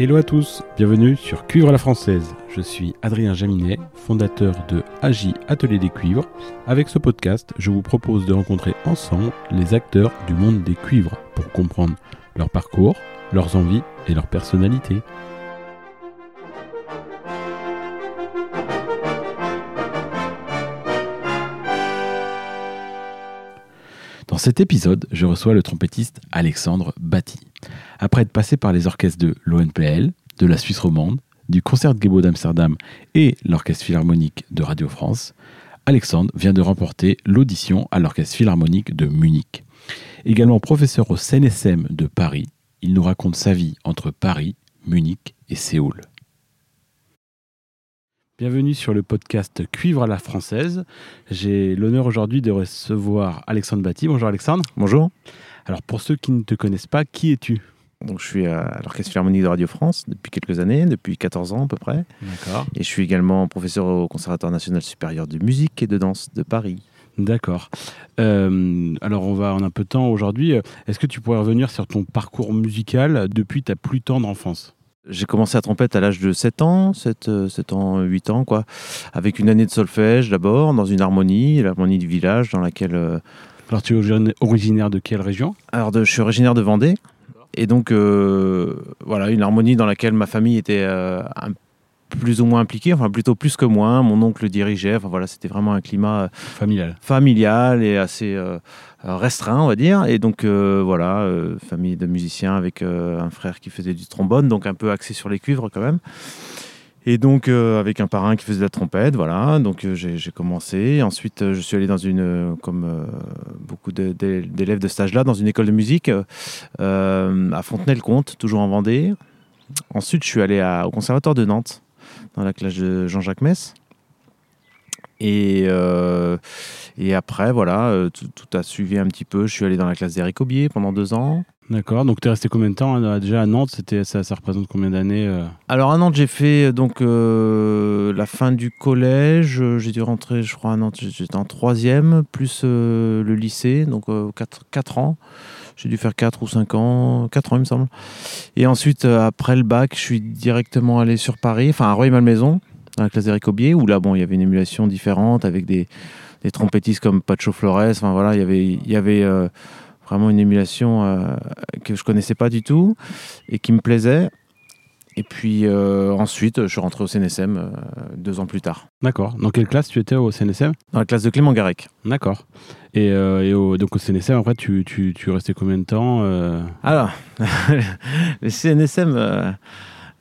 Hello à tous, bienvenue sur Cuivre à la Française. Je suis Adrien Jaminet, fondateur de AGI Atelier des Cuivres. Avec ce podcast, je vous propose de rencontrer ensemble les acteurs du monde des cuivres pour comprendre leur parcours, leurs envies et leur personnalité. Dans cet épisode, je reçois le trompettiste Alexandre Batty. Après être passé par les orchestres de l'ONPL, de la Suisse romande, du Concertgebouw d'Amsterdam et l'Orchestre philharmonique de Radio France, Alexandre vient de remporter l'audition à l'Orchestre philharmonique de Munich. Également professeur au CNSM de Paris, il nous raconte sa vie entre Paris, Munich et Séoul. Bienvenue sur le podcast Cuivre à la française. J'ai l'honneur aujourd'hui de recevoir Alexandre Batty. Bonjour Alexandre. Bonjour. Alors pour ceux qui ne te connaissent pas, qui es-tu Donc, je suis à l'Orchestre Philharmonique de Radio France depuis quelques années, depuis 14 ans à peu près. D'accord. Et je suis également professeur au Conservatoire national supérieur de musique et de danse de Paris. D'accord. Euh, alors on va en un peu de temps aujourd'hui. Est-ce que tu pourrais revenir sur ton parcours musical depuis ta plus tendre enfance? J'ai commencé à trompette à l'âge de 7 ans, 7, euh, 7 ans, 8 ans, quoi. Avec une année de solfège d'abord, dans une harmonie, l'harmonie du village, dans laquelle. Alors tu es originaire de quelle région Alors, de- je suis originaire de Vendée. Et donc, euh, voilà, une harmonie dans laquelle ma famille était euh, un- plus ou moins impliquée, enfin plutôt plus que moi. Mon oncle dirigeait, enfin voilà, c'était vraiment un climat euh, Familiale. familial et assez euh, restreint, on va dire. Et donc, voilà, famille de musiciens avec un frère qui faisait du trombone, donc un peu axé sur les cuivres quand même. Et donc, euh, avec un parrain qui faisait de la trompette, voilà. Donc, euh, j'ai commencé. Ensuite, euh, je suis allé dans une, comme beaucoup d'élèves de stage là, dans une école de musique à Fontenay-le-Comte, toujours en Vendée. Ensuite, je suis allé au Conservatoire de Nantes, dans la classe de Jean-Jacques Mess. Et, et après, voilà, tout, tout a suivi un petit peu. Je suis allé dans la classe d'Éric Aubier pendant deux ans. D'accord. Donc tu es resté combien de temps hein, déjà à Nantes C'était ça, représente combien d'années euh Alors à Nantes, j'ai fait euh, donc euh, la fin du collège. J'ai dû rentrer, je crois, à Nantes. J'étais en troisième, plus le lycée, donc 4, ans. J'ai dû faire 4 ou 5 ans, 4 ans, il me semble. Et ensuite, après le bac, je suis directement allé sur Paris, enfin à Rueil-Malmaison, dans la classe d'Éric Aubier, où là, bon, il y avait une émulation différente avec des, trompettistes comme Pacho Flores. Enfin voilà, il y avait, il y avait vraiment une émulation euh, que je connaissais pas du tout et qui me plaisait. Et puis euh, ensuite, je suis rentré au CNSM euh, deux ans plus tard, D'accord. Dans quelle classe tu étais au CNSM dans la classe de Clément Garec. D'accord. Et, euh, et au, donc au CNSM, après, tu, tu, tu restais combien de temps Alors, le CNSM,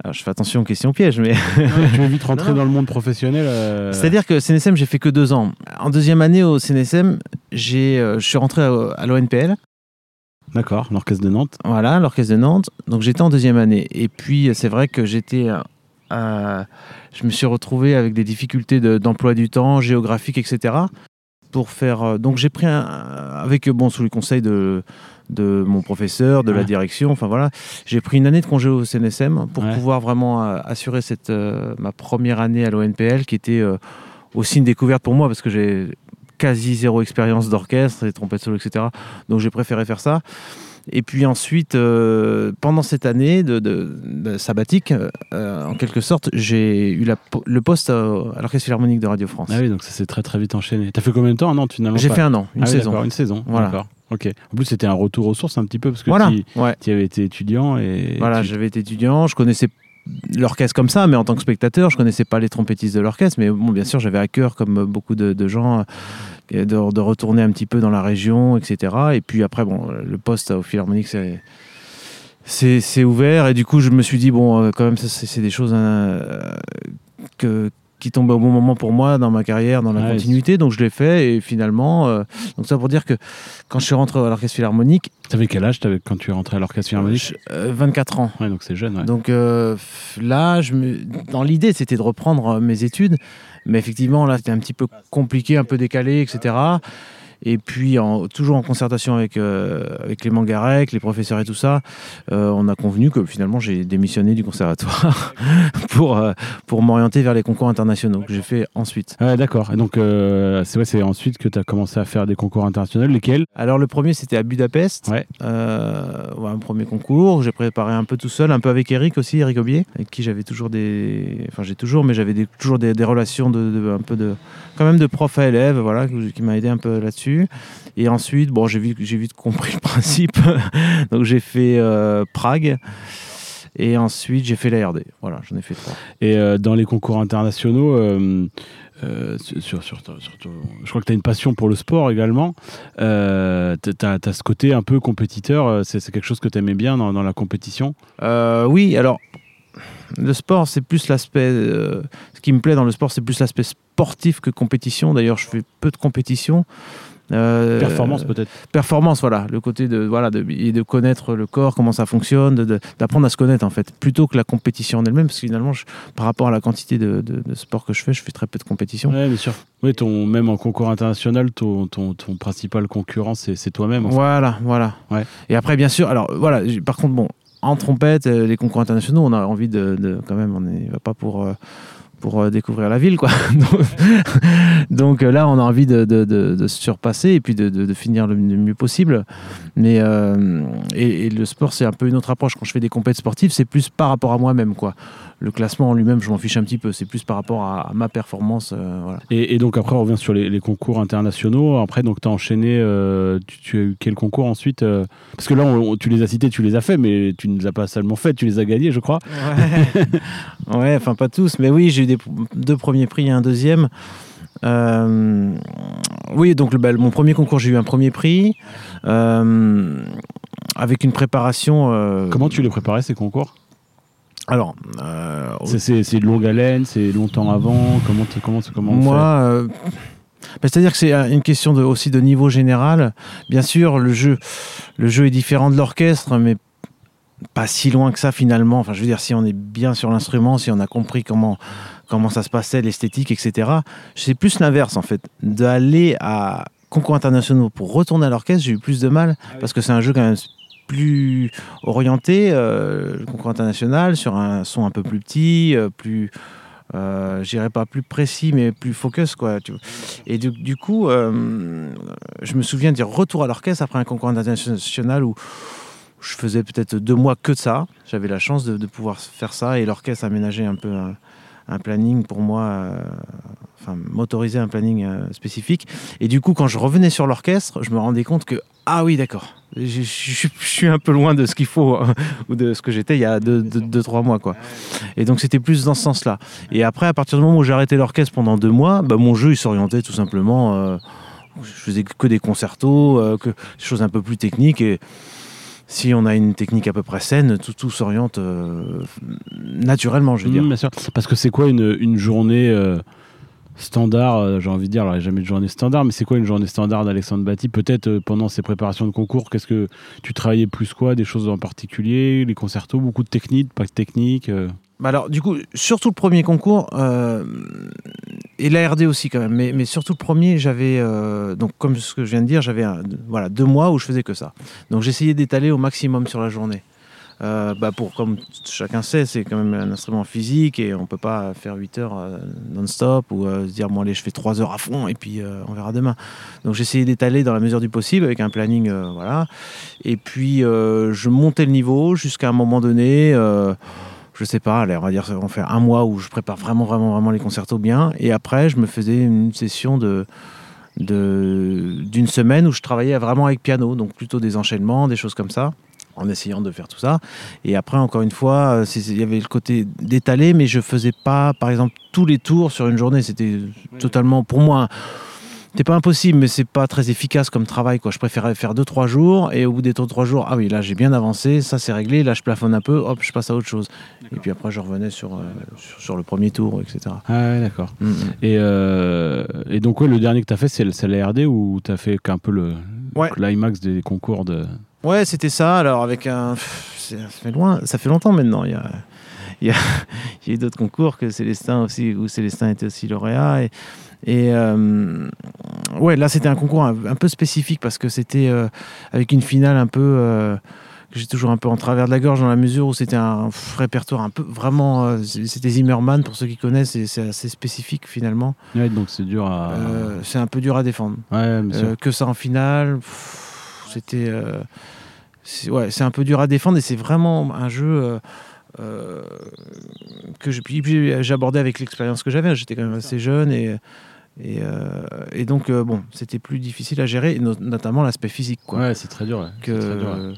alors je fais attention aux questions pièges, mais Tu veux vite rentrer dans le monde professionnel euh, c'est-à-dire que CNSM, j'ai fait que deux ans. En deuxième année au CNSM, je suis rentré à, à l'ONPL, D'accord, l'orchestre de Nantes. voilà, l'orchestre de Nantes. Donc j'étais en deuxième année. Et puis c'est vrai que j'étais, euh, euh, je me suis retrouvé avec des difficultés de- d'emploi du temps, géographique, etc. Pour faire, euh, donc j'ai pris un, avec bon sous le conseil de de mon professeur, de la direction, enfin voilà, j'ai pris une année de congé au CNSM pour Ouais. pouvoir vraiment euh, assurer cette ma première année à l'ONPL qui était aussi une découverte pour moi parce que j'ai quasi zéro expérience d'orchestre, les trompettes solo, etc. Donc j'ai préféré faire ça. Et puis ensuite, euh, pendant cette année de, de- de sabbatique, euh, en quelque sorte, j'ai eu la le poste à l'Orchestre Philharmonique de Radio France. Ah oui, donc ça s'est très très vite enchaîné. T'as fait combien de temps Nantes finalement? J'ai fait un an, une Ah saison. une saison. Voilà. D'accord. Ok. En plus, c'était un retour aux sources un petit peu parce que Voilà, tu ouais. tu avais été étudiant et. Voilà, tu- j'avais été étudiant, je connaissais l'orchestre comme ça, mais en tant que spectateur, je connaissais pas les trompettistes de l'orchestre, mais bon, bien sûr, j'avais à cœur, comme beaucoup de, gens, euh, de, retourner un petit peu dans la région, etc. Et puis après, bon, le poste au Philharmonique, c'est c'est ouvert, et du coup, je me suis dit, bon, euh, quand même, c'est des choses euh, que qui tombaient au bon moment pour moi dans ma carrière, dans la Ouais, continuité, donc je l'ai fait, et finalement, euh, donc ça pour dire que quand je suis rentré à l'Orchestre Philharmonique, T'avais quel âge t'avais- quand tu es rentré à l'orchestre philharmonique euh, 24 ans. Ouais, donc c'est jeune. Ouais. Donc euh, là, je me... dans l'idée, c'était de reprendre euh, mes études, mais effectivement, là, c'était un petit peu compliqué, un peu décalé, etc. Et puis, en, toujours en concertation avec, euh, avec Clément Garec, les professeurs et tout ça, euh, on a convenu que finalement j'ai démissionné du conservatoire pour, euh, pour m'orienter vers les concours internationaux que j'ai fait ensuite. Ah, D'accord. Donc, euh, c'est ouais, c'est ensuite que tu as commencé à faire des concours internationaux. Lesquels? Alors, le premier, c'était à Budapest. Ouais. Ouais, un premier concours. J'ai préparé un peu tout seul, un peu avec Eric aussi, Eric Aubier, avec qui j'avais toujours des. Enfin, j'ai toujours, mais j'avais des- toujours des, des relations de, de- un peu de. Quand même de prof à élève, voilà, qui m'a aidé un peu là-dessus. Et ensuite, bon, j'ai vite, compris le principe. Donc, j'ai fait euh, Prague. Et ensuite, j'ai fait la RD. Voilà, j'en ai fait trois. Et euh, dans les concours internationaux, euh, euh, sur, sur, sur je crois que tu as une passion pour le sport également. Tu as, ce côté un peu compétiteur. C'est quelque chose que tu aimais bien dans, dans la compétition? Oui, alors le sport, c'est plus l'aspect. ce qui me plaît dans le sport, c'est plus l'aspect sportif que compétition. D'ailleurs, je fais peu de compétition. Euh, Performance peut-être Performance, voilà, le côté de voilà de, et de connaître le corps, comment ça fonctionne, d'apprendre à se connaître en fait, plutôt que la compétition en elle-même, parce que finalement, je- par rapport à la quantité de, de- de sport que je fais, je fais très peu de compétition. Oui, bien sûr. Oui, ton, même en concours international, ton, ton, ton principal concurrent, c'est toi-même. en fait. Voilà, voilà. Ouais. Et après, bien sûr, alors voilà, par contre, bon, en trompette, euh, les concours internationaux, on a envie de, de- quand même, on ne va pas pour, euh, pour euh, découvrir la ville, quoi. Donc, euh, là, on a envie de, se surpasser et puis de, finir le, mieux possible. Euh, et, le sport, c'est un peu une autre approche. Quand je fais des compétitions sportives, c'est plus par rapport à moi-même. Le classement en lui-même, je m'en fiche un petit peu. C'est plus par rapport à, à ma performance, euh, voilà. Et, et donc après, on revient sur les, les concours internationaux. Après, donc tu as enchaîné. euh, tu, tu as eu quel concours ensuite euh, Parce que là, on- tu les as cités, tu les as fait, mais tu ne les as pas seulement fait, tu les as gagnés, je crois. Ouais. ouais, enfin pas tous, mais oui, j'ai eu des, deux premiers prix et un deuxième. Euh, oui, donc le, bah, mon premier concours, j'ai eu un premier prix euh, avec une préparation. euh, Comment tu les préparais ces concours? Alors, euh, C'est- de longue haleine, c'est longtemps avant. Comment tu- comment comment moi. euh, bah, C'est-à-dire que c'est euh, une question de, aussi de niveau général. Bien sûr, le jeu, le jeu est différent de l'orchestre, mais pas si loin que ça finalement. Enfin, je veux dire, si on est bien sur l'instrument, si on a compris comment, comment ça se passait, l'esthétique, etc. C'est plus l'inverse en fait. D'aller à concours internationaux pour retourner à l'orchestre, j'ai eu plus de mal parce que c'est un jeu quand même plus orienté, euh, le concours international, sur un son un peu plus petit, euh, plus, euh, je dirais pas plus précis, mais plus focus, quoi. Et du, coup, euh, je me souviens du retour à l'orchestre après un concours international où je faisais peut-être deux mois que de ça. J'avais la chance de, pouvoir faire ça et l'orchestre aménageait un peu un, planning pour moi, enfin m'autoriser un planning spécifique. Et du coup, quand je revenais sur l'orchestre, je me rendais compte que ah oui, d'accord, je, je- je- je suis un peu loin de ce qu'il faut hein, ou de ce que j'étais il y a deux, deux, deux, trois mois quoi. Et donc c'était plus dans ce sens-là. Et après, à partir du moment où j'ai arrêté l'orchestre pendant deux mois, bah, mon jeu il s'orientait tout simplement. euh, je faisais que des concertos, euh, que des choses un peu plus techniques et si on a une technique à peu près saine, tout, tout s'oriente euh, naturellement, je veux dire. Mmh, bien sûr. Parce que c'est quoi une, une journée euh, standard euh, J'ai envie de dire, alors il n'y a jamais de journée standard, mais c'est quoi une journée standard d'Alexandre Batty Peut-être euh, pendant ses préparations de concours, qu'est-ce que tu travaillais plus quoi? Des choses en particulier Les concertos, beaucoup de techniques, pas de techniques euh? Bah alors, du coup, surtout le premier concours, et la RD aussi quand même, mais, mais surtout le premier, j'avais, donc comme ce que je viens de dire, j'avais voilà, deux mois où je faisais que ça. Donc j'essayais d'étaler au maximum sur la journée. Euh, bah pour, comme chacun sait, c'est quand même un instrument physique et on peut pas faire 8 heures euh, non-stop ou euh, se dire, bon allez, je fais 3 heures à fond et puis on verra demain. Donc j'essayais d'étaler dans la mesure du possible avec un planning, voilà. Et puis je montais le niveau jusqu'à un moment donné. je sais pas, allez, on va dire, on fait un mois où je prépare vraiment, vraiment, vraiment les concertos bien. Et après, je me faisais une session de- d'une semaine où je travaillais vraiment avec piano, donc plutôt des enchaînements, des choses comme ça, en essayant de faire tout ça. Et après, encore une fois, euh, c'est- il y avait le côté d'étaler, mais je faisais pas, par exemple, tous les tours sur une journée. C'était totalement, pour moi, c'était pas impossible, mais c'est pas très efficace comme travail. Quoi. Je préférais faire deux, trois jours, et au bout des deux, trois jours, ah oui, là j'ai bien avancé, ça c'est réglé, là je plafonne un peu, hop, je passe à autre chose. Et puis après, je revenais sur, euh, sur, sur le premier tour, etc. Ah ouais, d'accord. Mm, mm. Et, euh, et donc, ouais, le dernier que tu as fait, c'est le- c'est la RD ou tu as fait qu'un peu le Ouais. climax des concours de. Ouais, c'était ça. Alors avec un, pff, ça fait loin, ça fait longtemps maintenant. Il y a, il y a, il y a eu d'autres concours que Célestin aussi, où Célestin était aussi lauréat. Et, et euh, ouais, là c'était un concours un, un peu spécifique parce que c'était euh, avec une finale un peu euh, que j'ai toujours un peu en travers de la gorge dans la mesure où c'était un répertoire un peu vraiment. c'était Zimmerman pour ceux qui connaissent et c'est assez spécifique finalement. Ouais, donc c'est dur à. C'est un peu dur à défendre. Ouais, que ça en finale, c'était. C'est ouais, un peu dur à défendre et c'est vraiment un jeu. euh, euh, que j'ai abordé avec l'expérience que j'avais. J'étais quand même assez jeune et, et, euh, et donc euh, bon, c'était plus difficile à gérer, no- notamment l'aspect physique, quoi, Ouais, c'est très dur. ouais. que, C'est très dur, ouais.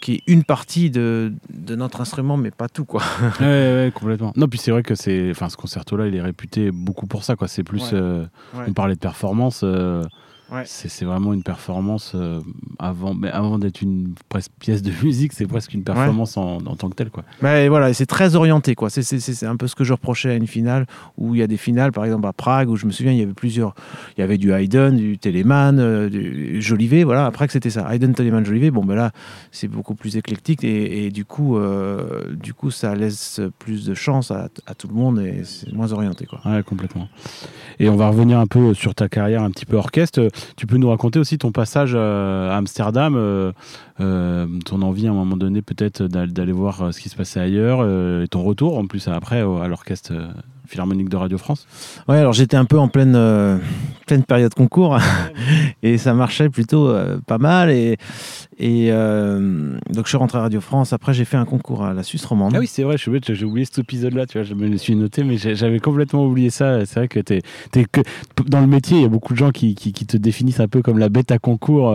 qui est une partie de, de notre instrument, mais pas tout, quoi. ouais, ouais, complètement. Non, puis c'est vrai que c'est, enfin, ce concerto-là, il est réputé beaucoup pour ça, quoi. C'est plus, on parlait de performance. Ouais. C'est, vraiment une performance euh, avant, mais avant d'être une pièce de musique, c'est presque une performance en, en tant que telle, quoi. Mais voilà, et c'est très orienté, quoi. C'est- un peu ce que je reprochais à une finale où il y a des finales, par exemple à Prague, où je me souviens, il y avait plusieurs. Il y avait du Haydn, du Telemann, euh, du Jolivet, voilà. À Prague, c'était ça. Haydn, Telemann, Jolivet. Bon, ben là, c'est beaucoup plus éclectique et, et du, coup, euh, du coup, ça laisse plus de chance à, à tout le monde et c'est moins orienté, quoi. Ouais, complètement. Et on va revenir un peu sur ta carrière un petit peu orchestre. Tu peux nous raconter aussi ton passage euh, à Amsterdam, euh, euh, ton envie à un moment donné peut-être d'a- d'aller voir ce qui se passait ailleurs, et ton retour en plus après à l'orchestre philharmonique de Radio France. Ouais, alors j'étais un peu en pleine, euh, pleine période concours et ça marchait plutôt euh, pas mal. Et, et euh, donc je suis rentré à Radio France. Après, j'ai fait un concours à la Suisse romande. Ah oui, c'est vrai, j'ai oublié cet épisode-là, tu vois, je me le suis noté, mais j'avais complètement oublié ça. C'est vrai que, t'es, t'es que dans le métier, il y a beaucoup de gens qui, qui, qui te définissent un peu comme la bête à concours,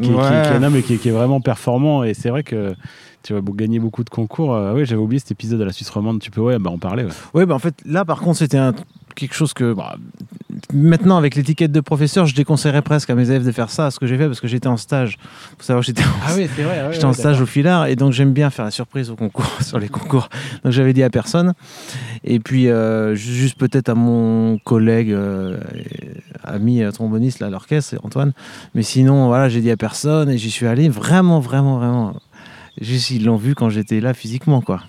qui, qui- Ouais. qui- non, mais qui, qui est vraiment performant. Et c'est vrai que tu vas gagner beaucoup de concours. Euh, oui, j'avais oublié cet épisode à la Suisse romande, tu peux ouais, bah, en parler. ouais. Oui, bah en fait, là, par contre, c'était un- quelque chose que. bah, maintenant, avec l'étiquette de professeur, je déconseillerais presque à mes élèves de faire ça, ce que j'ai fait, parce que j'étais en stage. faut savoir, j'étais en, Ah oui, c'est vrai. j'étais en stage au filard, et donc j'aime bien faire la surprise au concours, sur les concours. Donc j'avais dit à personne. Et puis, euh, ju- juste peut-être à mon collègue, euh, et ami euh, tromboniste là, à l'orchestre, Antoine. Mais sinon, voilà, j'ai dit à personne, et j'y suis allé vraiment, vraiment, vraiment. Juste, ils l'ont vu quand j'étais là physiquement, quoi.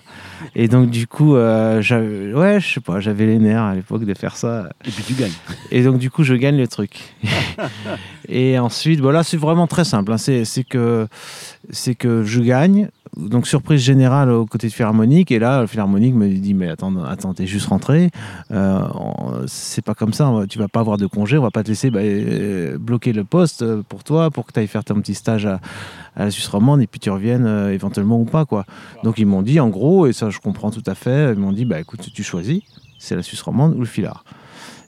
Et donc, du coup, euh, j'avais- ouais, je sais pas, j'avais les nerfs à l'époque de faire ça. Et puis tu gagnes. Et donc, du coup, je gagne le truc. et ensuite, voilà, c'est vraiment très simple. hein. C'est c'est que, c'est que je gagne. Donc, surprise générale au côté de Philharmonique. Et là, Philharmonique me dit Mais attends, attends t'es juste rentré. Euh, c'est pas comme ça. va- Tu vas pas avoir de congé. On va pas te laisser bah, euh, bloquer le poste euh, pour toi, pour que tu ailles faire ton petit stage à, à la Suisse romande et puis tu reviennes euh, éventuellement ou pas. quoi. Donc, ils m'ont dit, en gros, et ça, je comprends tout à fait, ils m'ont dit Bah écoute, tu choisis. C'est la Suisse romande ou le Filard.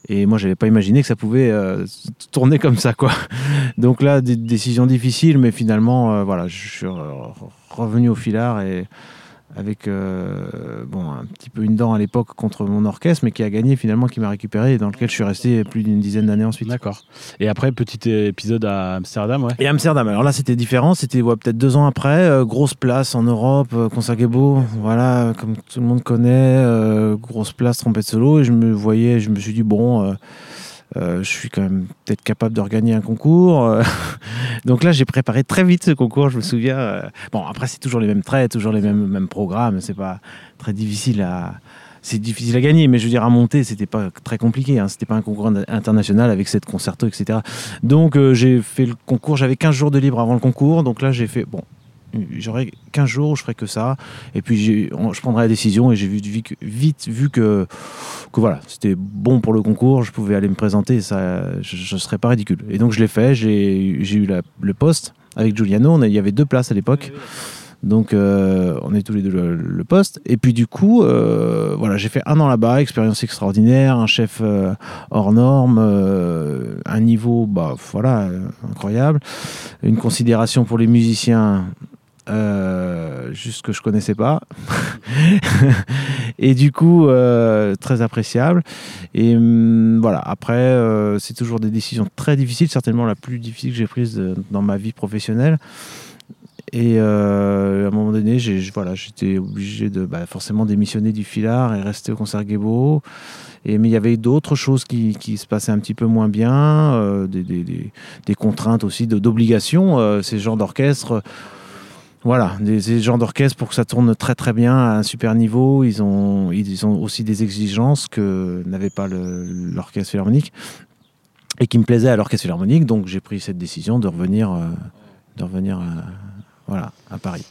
Et moi, j'avais pas imaginé que ça pouvait euh, tourner comme ça, quoi. Donc là, des décisions difficiles, mais finalement, euh, voilà, je suis re- revenu au filard et avec euh, bon un petit peu une dent à l'époque contre mon orchestre, mais qui a gagné finalement, qui m'a récupéré et dans lequel je suis resté plus d'une dizaine d'années ensuite. D'accord. Et après, petit épisode à Amsterdam, ouais. Et Amsterdam, alors là c'était différent, c'était ouais, peut-être deux ans après, euh, grosse place en Europe, euh, Concertgebouw, voilà, comme tout le monde connaît, euh, grosse place, trompette solo, et je me voyais, je me suis dit, bon, je suis quand même peut-être capable de regagner un concours. euh. Donc là j'ai préparé très vite ce concours, je me souviens. euh. Bon, après c'est toujours les mêmes traits, toujours les mêmes, mêmes programmes, c'est pas très difficile à... C'est difficile à gagner, mais je veux dire, à monter, c'était pas très compliqué. Hein. C'était pas un concours international avec sept concertos, etc. Donc euh, j'ai fait le concours, j'avais 15 jours de libre avant le concours, donc là j'ai fait, bon, j'aurais 15 jours où je ferais que ça, et puis je prendrai la décision, et j'ai vu, vite vu que, que voilà, c'était bon pour le concours, je pouvais aller me présenter, ça, je ne serais pas ridicule. Et donc je l'ai fait, j'ai eu le poste avec Giuliano, il y avait deux places à l'époque. Donc, euh, on est tous les deux le, poste. Et puis, du coup, euh, voilà, j'ai fait un an là-bas, expérience extraordinaire, un chef euh, hors norme, un niveau, bah, voilà, incroyable, une considération pour les musiciens. Euh, juste que je connaissais pas et du coup euh, très appréciable et hum, voilà après euh, c'est toujours des décisions très difficiles certainement la plus difficile que j'ai prise dans ma vie professionnelle et à un moment donné, j'ai, voilà, j'étais obligé de bah, forcément démissionner du filard et rester au concert Gebo. Et, mais il y avait d'autres choses qui, qui se passaient un petit peu moins bien, des, des- des- contraintes aussi, d'obligations. Ces genres d'orchestre, voilà, des, genres d'orchestre pour que ça tourne très très bien à un super niveau, ils ont, ils ont aussi des exigences que n'avait pas l'orchestre philharmonique. et qui me plaisait à l'orchestre philharmonique. Donc j'ai pris cette décision de revenir, euh, de revenir euh, voilà, à Paris.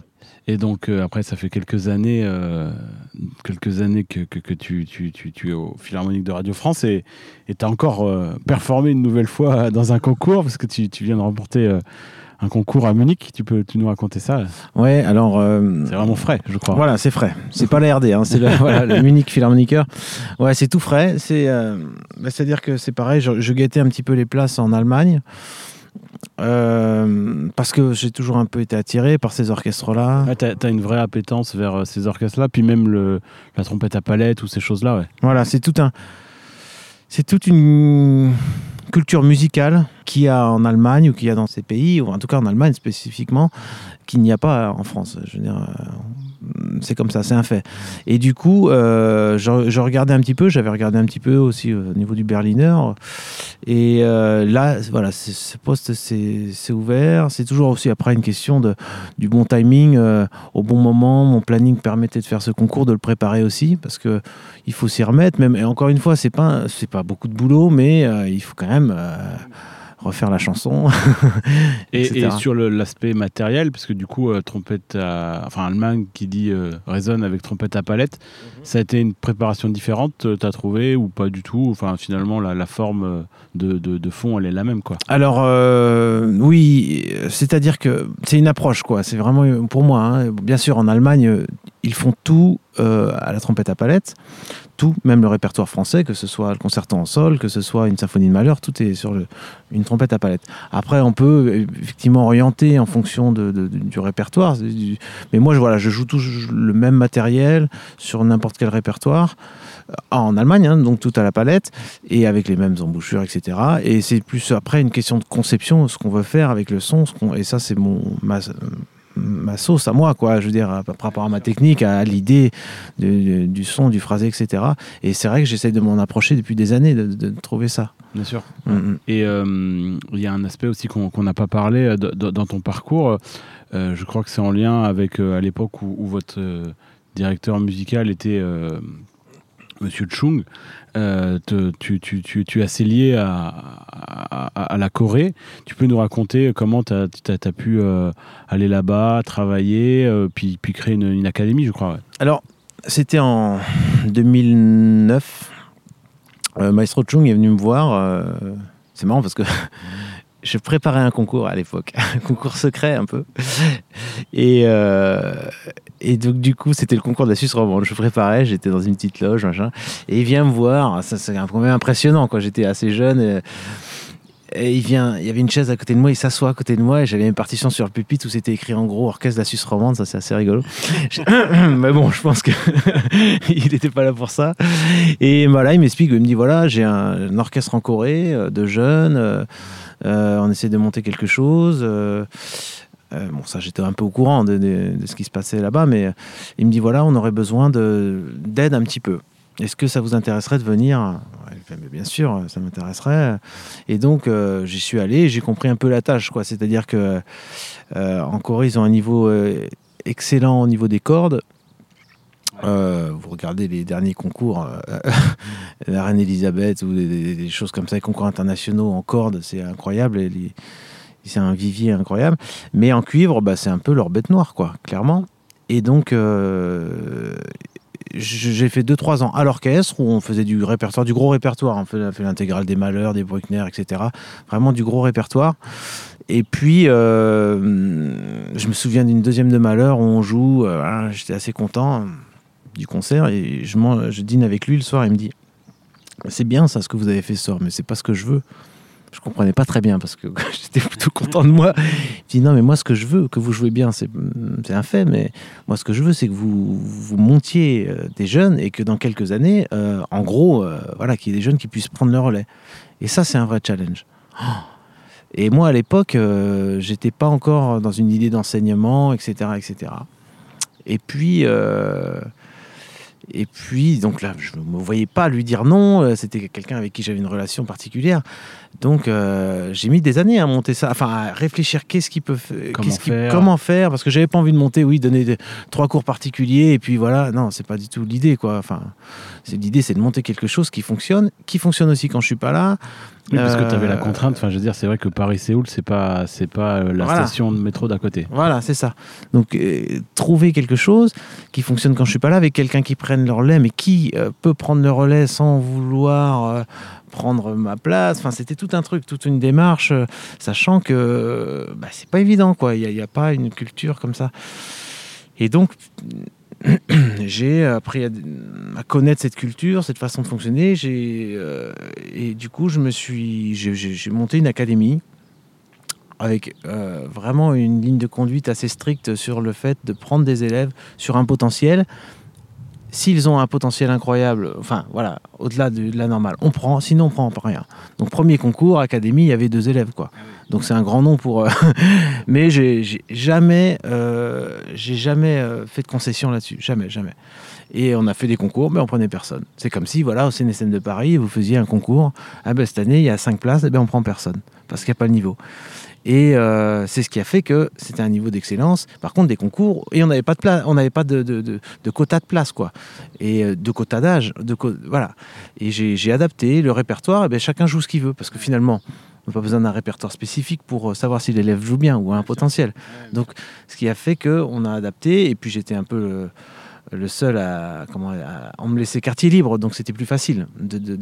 Et donc euh, après, ça fait quelques années, quelques années que, que, tu, tu, tu, tu es au Philharmonique de Radio France et tu as encore performé une nouvelle fois dans un concours parce que tu, viens de remporter un concours à Munich. Tu peux tu nous raconter ça Ouais, alors. euh, C'est vraiment frais, je crois. Voilà, c'est frais. C'est pas la RD, hein, c'est le, voilà, le Munich Philharmoniker. Ouais, c'est tout frais. C'est, euh, bah, c'est-à-dire que c'est pareil. Je, je guettais un petit peu les places en Allemagne. Euh, parce que j'ai toujours un peu été attiré par ces orchestres-là. Ouais, t'as, t'as une vraie appétence vers ces orchestres-là, puis même le, la trompette à palette ou ces choses-là, ouais. Voilà, c'est tout un, c'est toute une culture musicale qu'il y a en Allemagne ou qu'il y a dans ces pays, ou en tout cas en Allemagne spécifiquement, qu'il n'y a pas en France. Je euh, c'est comme ça, c'est un fait. Et du coup, euh, je, regardais un petit peu, j'avais regardé un petit peu aussi au niveau du Berliner. Et euh, là, voilà, ce poste c'est ouvert. C'est toujours aussi après une question de, du bon timing, euh, au bon moment. Mon planning permettait de faire ce concours, de le préparer aussi, parce que il faut s'y remettre. Même, et encore une fois, c'est pas, pas beaucoup de boulot, mais il faut quand même refaire la chanson. Et, sur l'aspect matériel, parce que du coup, euh, trompette à. Enfin, Allemagne qui dit euh, résonne avec trompette à palette, ça a été une préparation différente, euh, t'as trouvé, ou pas du tout? Enfin, finalement, la, la forme de, de, de fond, elle est la même, quoi. Alors euh, oui, c'est-à-dire que c'est une approche quoi. C'est vraiment pour moi. hein. Bien sûr, en Allemagne, ils font tout euh, à la trompette à palette, tout, même le répertoire français, que ce soit le concerto en sol, que ce soit une symphonie de malheur, tout est sur une trompette à palette. Après, on peut euh, effectivement orienter en fonction du répertoire. Mais moi, je, joue tout le même matériel sur n'importe quel répertoire euh, en Allemagne, hein, donc tout à la palette et avec les mêmes embouchures, etc. Et c'est plus après une question de conception, ce qu'on veut faire avec le son, et ça c'est mon ma sauce à moi, quoi. Je veux dire, à- par rapport à ma technique, à l'idée du son, du phrasé, etc. Et c'est vrai que j'essaye de m'en approcher depuis des années, de, de trouver ça. Bien sûr. Mm, mm. Et euh, il y a un aspect aussi qu'on n'a pas parlé euh, dans ton parcours. Euh, je crois que c'est en lien avec euh, à l'époque où, où votre euh, directeur musical était euh, Monsieur Chung. Euh, tu, tu, tu, es assez lié à, la Corée. Tu peux nous raconter comment tu as, pu euh, aller là-bas, travailler, euh, puis, créer une, académie, je crois. Alors, c'était en 2009. Euh, Maestro Chung est venu me voir. c'est marrant parce que je préparais un concours à l'époque, un concours secret un peu. Et, et donc, du coup, c'était le concours de la Suisse romande. Je préparais, j'étais dans une petite loge, machin. Et il vient me voir. C'est quand même impressionnant, quoi. J'étais assez jeune. Et, et il vient, il y avait une chaise à côté de moi, il s'assoit à côté de moi et j'avais une partition sur le pupitre où c'était écrit en gros Orchestre de la Suisse romande, ça c'est assez rigolo. Mais bon, je pense que il n'était pas là pour ça. Et voilà, il m'explique, il me dit voilà, j'ai un, orchestre en Corée euh, de jeunes, euh, euh, on essaie de monter quelque chose. euh, euh, bon, ça, j'étais un peu au courant de, ce qui se passait là-bas, mais euh, il me dit voilà, on aurait besoin de- d'aide un petit peu. Est-ce que ça vous intéresserait de venir? Bien sûr, ça m'intéresserait. Et donc, euh, j'y suis allé j'ai compris un peu la tâche. C'est-à-dire que en Corée, ils ont un niveau excellent au niveau des cordes. Vous regardez les derniers concours, la Reine Elisabeth ou des, choses comme ça, les concours internationaux en cordes, c'est incroyable. C'est un vivier incroyable. Mais en cuivre, bah, c'est un peu leur bête noire, quoi, clairement. Et donc, euh, j'ai fait 2-3 ans à l'orchestre où on faisait du répertoire, du gros répertoire. On fait, fait l'intégrale des Malheurs, des Bruckner, etc. Vraiment du gros répertoire. Et puis, euh, je me souviens d'une deuxième de Malheur où on joue. euh, voilà, J'étais assez content du concert et je, dîne avec lui le soir. Il me dit C'est bien ça ce que vous avez fait ce soir, mais c'est pas ce que je veux. Je comprenais pas très bien parce que j'étais plutôt content de moi. Me dit Non, mais moi, ce que je veux, que vous jouez bien, c'est c'est un fait, mais moi, ce que je veux, c'est que vous, montiez euh, des jeunes et que dans quelques années, euh, en gros, euh, voilà, qu'il y ait des jeunes qui puissent prendre le relais. Et ça, c'est un vrai challenge. Et moi, à l'époque, euh, j'étais pas encore dans une idée d'enseignement, etc., etc. Et puis, et puis, donc là, je ne me voyais pas lui dire non. euh, C'était quelqu'un avec qui j'avais une relation particulière. Donc, euh, j'ai mis des années à monter ça, enfin, à réfléchir qu'est-ce qui peut qui- faire. comment faire, parce que j'avais pas envie de monter, oui, donner des- trois cours particuliers, et puis voilà. Non, c'est pas du tout l'idée, quoi. Enfin, c'est l'idée, c'est de monter quelque chose qui fonctionne, qui fonctionne aussi quand je suis pas là, Oui, parce que tu avais la Euh, contrainte. Enfin, je veux dire, c'est vrai que Paris-Séoul, c'est pas, c'est pas euh, la Voilà. station de métro d'à côté. Voilà, c'est ça. Donc, euh, trouver quelque chose qui fonctionne quand je suis pas là, avec quelqu'un qui prenne le relais, mais qui euh, peut prendre le relais sans vouloir euh, prendre ma place. Enfin, c'était tout un truc, toute une démarche, sachant que bah, c'est pas évident, quoi. Il n'y a, a pas une culture comme ça. Et donc, j'ai appris à, connaître cette culture, cette façon de fonctionner. Euh, et du coup, je me suis, j'ai monté une académie avec euh, vraiment une ligne de conduite assez stricte sur le fait de prendre des élèves sur un potentiel. S'ils ont un potentiel incroyable, enfin voilà, au-delà de, de la normale, on prend, sinon on prend pas rien. Donc premier concours, académie, il y avait deux élèves quoi. Donc c'est un grand nom pour. euh, Mais j'ai jamais, euh, j'ai jamais euh, fait de concession là-dessus, jamais, jamais. Et on a fait des concours, mais on prenait personne. C'est comme si, voilà, au CNSM de Paris, vous faisiez un concours. Ah ben cette année, il y a cinq places, et ben on prend personne parce qu'il n'y a pas le niveau. Et euh, c'est ce qui a fait que c'était un niveau d'excellence. Par contre, des concours, et on n'avait pas de place, on n'avait pas de, de, de- de quota de place, quoi. Et euh, de quota d'âge, de co- voilà. Et j'ai j'ai adapté le répertoire. Et ben, chacun joue ce qu'il veut, parce que finalement, on n'a pas besoin d'un répertoire spécifique pour euh, savoir si l'élève joue bien ou a un potentiel. Donc, ce qui a fait que on a adapté. Et puis j'étais un peu le seul à, comment, à, à me laisser quartier libre, donc c'était plus facile de, de,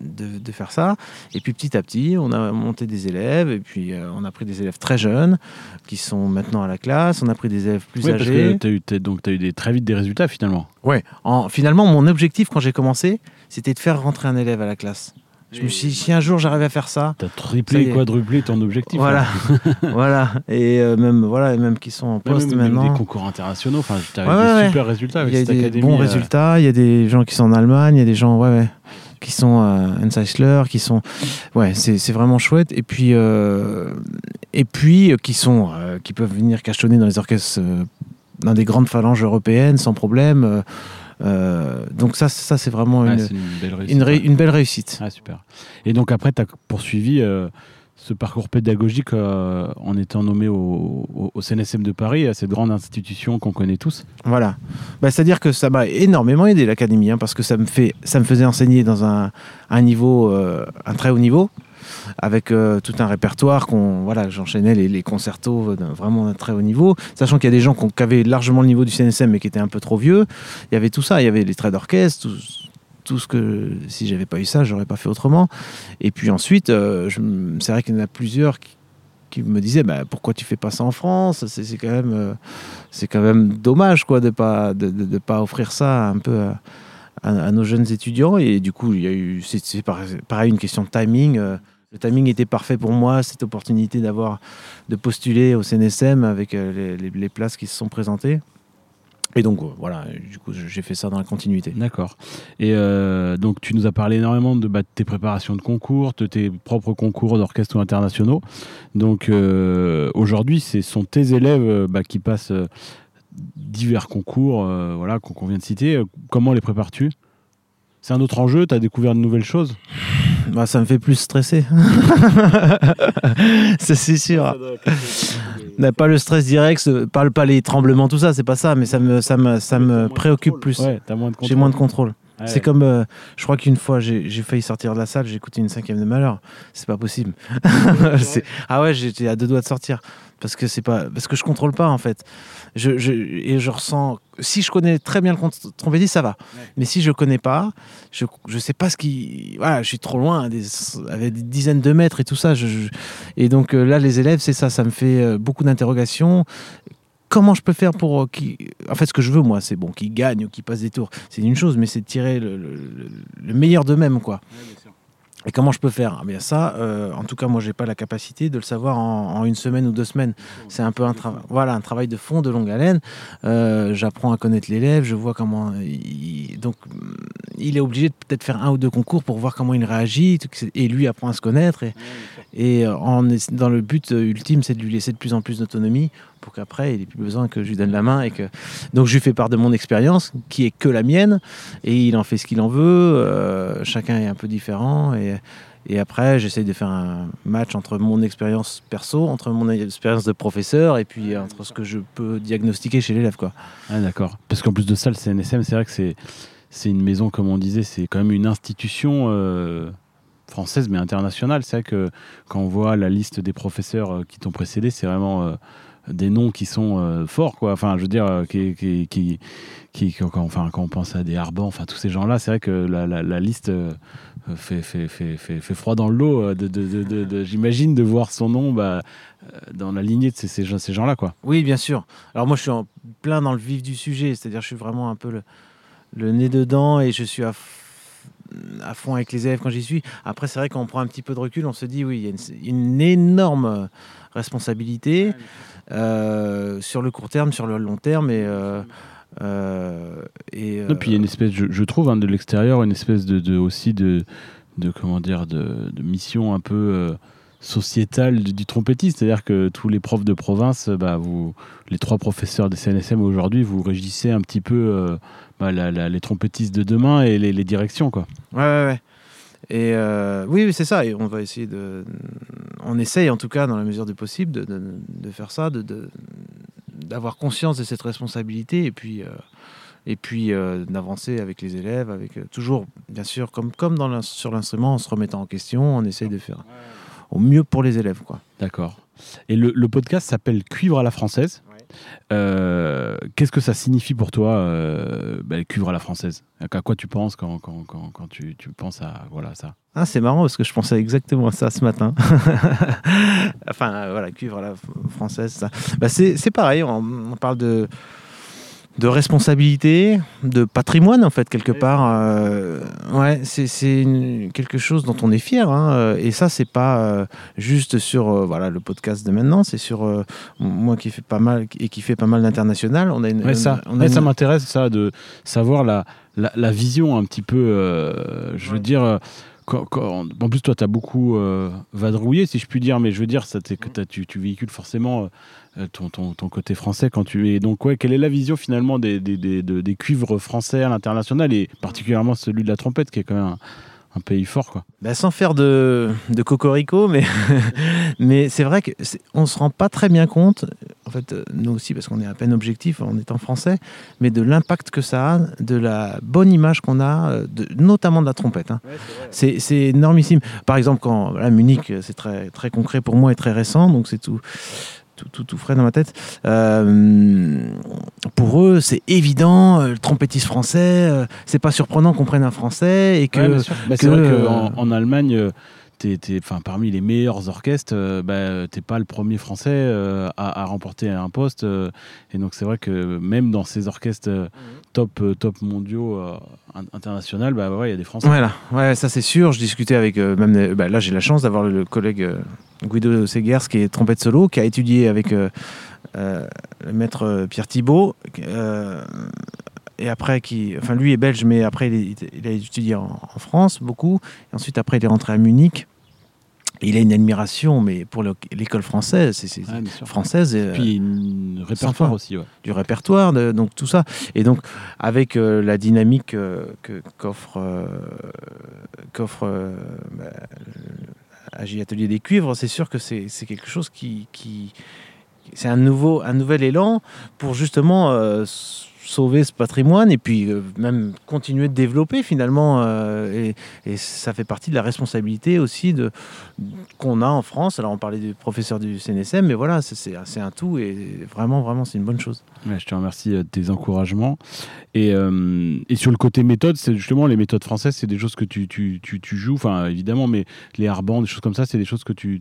de, faire ça. Et puis petit à petit, on a monté des élèves, et puis euh, on a pris des élèves très jeunes qui sont maintenant à la classe, on a pris des élèves plus Oui, parce que âgés. tu as eu, donc, eu des, très vite des résultats finalement. Ouais. En, finalement, mon objectif quand j'ai commencé, c'était de faire rentrer un élève à la classe. Je me suis dit, si un jour j'arrivais à faire ça, Tu as Ça y triplé, quadruplé ton objectif. voilà, là. voilà, et euh, même voilà, et même qui sont en Même, poste même maintenant. des concours internationaux. Enfin, tu as Ouais, des ouais, super résultats avec Il y a cette des académie. bons euh, résultats. Il y a des gens qui sont en Allemagne, il y a des gens, ouais, ouais, qui sont à Enzeisler, qui sont, ouais, c'est c'est vraiment chouette. Et puis, euh, et puis euh, qui sont, euh, qui peuvent venir cachetonner dans les orchestres, euh, dans des grandes phalanges européennes sans problème. Euh, donc ça, ça c'est vraiment ouais, une, belle réussite. une, ré- ouais. une belle réussite. Ah, super. Et donc après, tu as poursuivi euh, ce parcours pédagogique euh, en étant nommé au, au- au CNSM de Paris, à cette grande institution qu'on connaît tous. Voilà. Bah, C'est-à-dire que ça m'a énormément aidé l'académie, hein, parce que ça me, fait, ça me faisait enseigner dans un, un niveau, euh, un très haut niveau, avec euh, tout un répertoire qu'on, voilà, j'enchaînais les, les concertos d'un- vraiment d'un très haut niveau, sachant qu'il y a des gens qui avaient largement le niveau du CNSM mais qui étaient un peu trop vieux. Il y avait tout ça, il y avait les traits d'orchestre, tout, tout ce que si j'avais pas eu ça, j'aurais pas fait autrement. Et puis ensuite, euh, c'est vrai qu'il y en a plusieurs qui, me disaient bah, pourquoi tu fais pas ça en France? C'est quand même euh, c'est quand même dommage quoi de pas de, de- pas offrir ça un peu à, nos jeunes étudiants et du coup il y a eu c'est pareil, une question de timing euh, le timing était parfait pour moi cette opportunité d'avoir de postuler au CNSM avec euh, les, places qui se sont présentées et donc euh, voilà du coup j'ai fait ça dans la continuité D'accord. Et euh, donc, tu nous as parlé énormément de, bah, de tes préparations de concours, de tes propres concours d'orchestre internationaux. Donc, aujourd'hui, ce sont tes élèves bah, qui passent divers concours voilà, qu'on vient de citer. Comment les prépares-tu? C'est un autre enjeu? Tu as découvert de nouvelles choses? Bah, ça me fait plus stresser ça c'est sûr N'a pas le stress direct, pas, pas les tremblements, tout ça, c'est pas ça, mais ça me, ça me, ça me préoccupe plus. Ouais, J'ai moins de contrôle. Ouais. C'est comme, euh, je crois qu'une fois, j'ai failli sortir de la salle, j'ai écouté une cinquième de malheur. C'est pas possible. Ah ouais, j'étais à deux doigts de sortir parce que c'est pas, parce que je contrôle pas en fait. Je, je- et je ressens, si je connais très bien le trompettiste, ça va. Ouais. Mais si je connais pas, je, je sais pas ce qui, voilà, je suis trop loin, des, avec des dizaines de mètres et tout ça. je- je- et donc euh, là, les élèves, c'est ça, ça me fait euh, beaucoup d'interrogations comment je peux faire pour euh, qui en fait ce que je veux moi c'est bon qu'ils gagnent ou qu'ils passent des tours. C'est une chose mais c'est de tirer le, le- le- le meilleur d'eux-mêmes quoi. Et comment je peux faire? Ah bien ça euh, en tout cas moi j'ai pas la capacité de le savoir en, en une semaine ou deux semaines. C'est un peu un travail voilà un travail de fond de longue haleine. Euh, j'apprends à connaître l'élève je vois comment il... donc il est obligé de peut-être faire un ou deux concours pour voir comment il réagit et lui apprend à se connaître et, et euh, dans le but euh, ultime, c'est de lui laisser de plus en plus d'autonomie pour qu'après, il n'ait plus besoin que je lui donne la main. Et que... Donc, je lui fais part de mon expérience, qui est que la mienne, et il en fait ce qu'il en veut. euh, chacun est un peu différent. Et, et après, j'essaye de faire un match entre mon expérience perso, entre mon expérience de professeur, et puis entre ce que je peux diagnostiquer chez l'élève. quoi. Ah, d'accord. Parce qu'en plus de ça, le CNSM, c'est vrai que c'est c'est une maison, comme on disait, c'est quand même une institution française mais internationale. C'est vrai que quand on voit la liste des professeurs qui t'ont précédé, c'est vraiment des noms qui sont forts, quoi. Enfin, je veux dire, qui, qui, qui, qui quand, enfin, quand on pense à des Arban, enfin tous ces gens-là, c'est vrai que la, liste fait, fait, fait, fait, froid dans le lot. De, de, de, J'imagine de voir son nom bah, dans la lignée de ces gens-là, quoi. Oui, bien sûr. Alors moi, je suis en plein dans le vif du sujet, c'est-à-dire je suis vraiment un peu le, le nez dedans et je suis à à fond avec les élèves quand j'y suis. Après, c'est vrai qu'on prend un petit peu de recul, on se dit oui, il y a une, énorme responsabilité euh, sur le court terme, sur le long terme. Et, euh, euh, et, puis il y a une espèce, je, trouve, hein, de l'extérieur, une espèce de, aussi de, de, comment dire, de, mission un peu sociétale du, trompettiste. C'est-à-dire que tous les profs de province, bah, vous, les trois professeurs des CNSM aujourd'hui, vous régissez un petit peu bah, les trompettistes de demain et les, directions. Quoi. Ouais, ouais, ouais. Et euh, oui, c'est ça. Et on va essayer de. On essaye, en tout cas, dans la mesure du possible, de, de, faire ça, de, d'avoir conscience de cette responsabilité et puis, euh, et puis euh, d'avancer avec les élèves, avec toujours, bien sûr, comme, comme dans sur l'instrument, en se remettant en question, on essaye de faire au mieux pour les élèves. Quoi. D'accord. Et le, le podcast s'appelle Cuivre à la française. Euh, qu'est-ce que ça signifie pour toi, euh, bah, cuivre à la française? À quoi tu penses quand, quand, quand, quand tu, tu, penses à voilà, ça? Ah, C'est marrant parce que je pensais exactement à ça ce matin. enfin, voilà, cuivre à la française. Ça. Bah, c'est pareil, on, parle de de responsabilité, de patrimoine en fait quelque part. Euh, ouais, c'est quelque chose dont on est fier. Hein, et ça, c'est pas euh, juste sur euh, voilà le podcast de maintenant, c'est sur moi qui fais pas mal et qui fait pas mal d'international. On a une, ça, ça m'intéresse ça de savoir la, la, la, vision un petit peu. je veux dire en plus, toi, tu as beaucoup euh, vadrouillé, si je puis dire, mais je veux dire, ça, que tu, tu, véhicules forcément euh, ton, ton, ton, côté français quand tu es. Donc, ouais, quelle est la vision finalement des, des, des, des cuivres français à l'international et particulièrement celui de la trompette, qui est quand même un, un pays fort, quoi. Bah, sans faire de, de cocorico, mais, mais c'est vrai qu'on ne se rend pas très bien compte, en fait, nous aussi, parce qu'on est à peine objectif en étant français, mais de l'impact que ça a, de la bonne image qu'on a, de, notamment de la trompette. Hein. c'est énormissime. Par exemple, quand la Munich, c'est très, très concret pour moi et très récent, donc c'est tout tout, tout, frais dans ma tête. Euh, pour eux, c'est évident, euh, le trompettiste français, euh, c'est pas surprenant qu'on prenne un français et que. Bah, c'est vrai qu'en en Allemagne, t'es, enfin, parmi les meilleurs orchestres, bah, t'es pas le premier français à, remporter un poste. et donc, c'est vrai que même dans ces orchestres mhm. top, top mondiaux internationaux, bah, il y a des Français. Voilà, ouais, ça c'est sûr. Je discutais avec même. Bah, là, j'ai la chance d'avoir le collègue Guido Segers, qui est trompette solo, qui a étudié avec euh, euh, le maître Pierre Thibault. Euh, et après, qui, enfin, lui est belge, mais après, il, a étudié en, France beaucoup. Et ensuite, après, il est rentré à Munich. Il a une admiration, mais pour l'école française, c'est française. Et puis une répertoire aussi, du répertoire, donc tout ça. Et donc avec la dynamique qu'offre qu'offre bah, Agi Atelier des Cuivres, c'est sûr que c'est quelque chose qui, qui c'est un nouveau, un nouvel élan pour justement euh, sauver ce patrimoine et puis euh, même continuer de développer finalement. Euh, et, ça fait partie de la responsabilité aussi de, qu'on a en France. Alors on parlait du professeur du CNSM, mais voilà, c'est, un tout et vraiment, vraiment, c'est une bonne chose. je te remercie de tes encouragements. Et, euh, et, sur le côté méthode, c'est justement les méthodes françaises, c'est des choses que tu, tu, tu, tu joues, enfin évidemment, mais les harbands, des choses comme ça, c'est des choses que tu,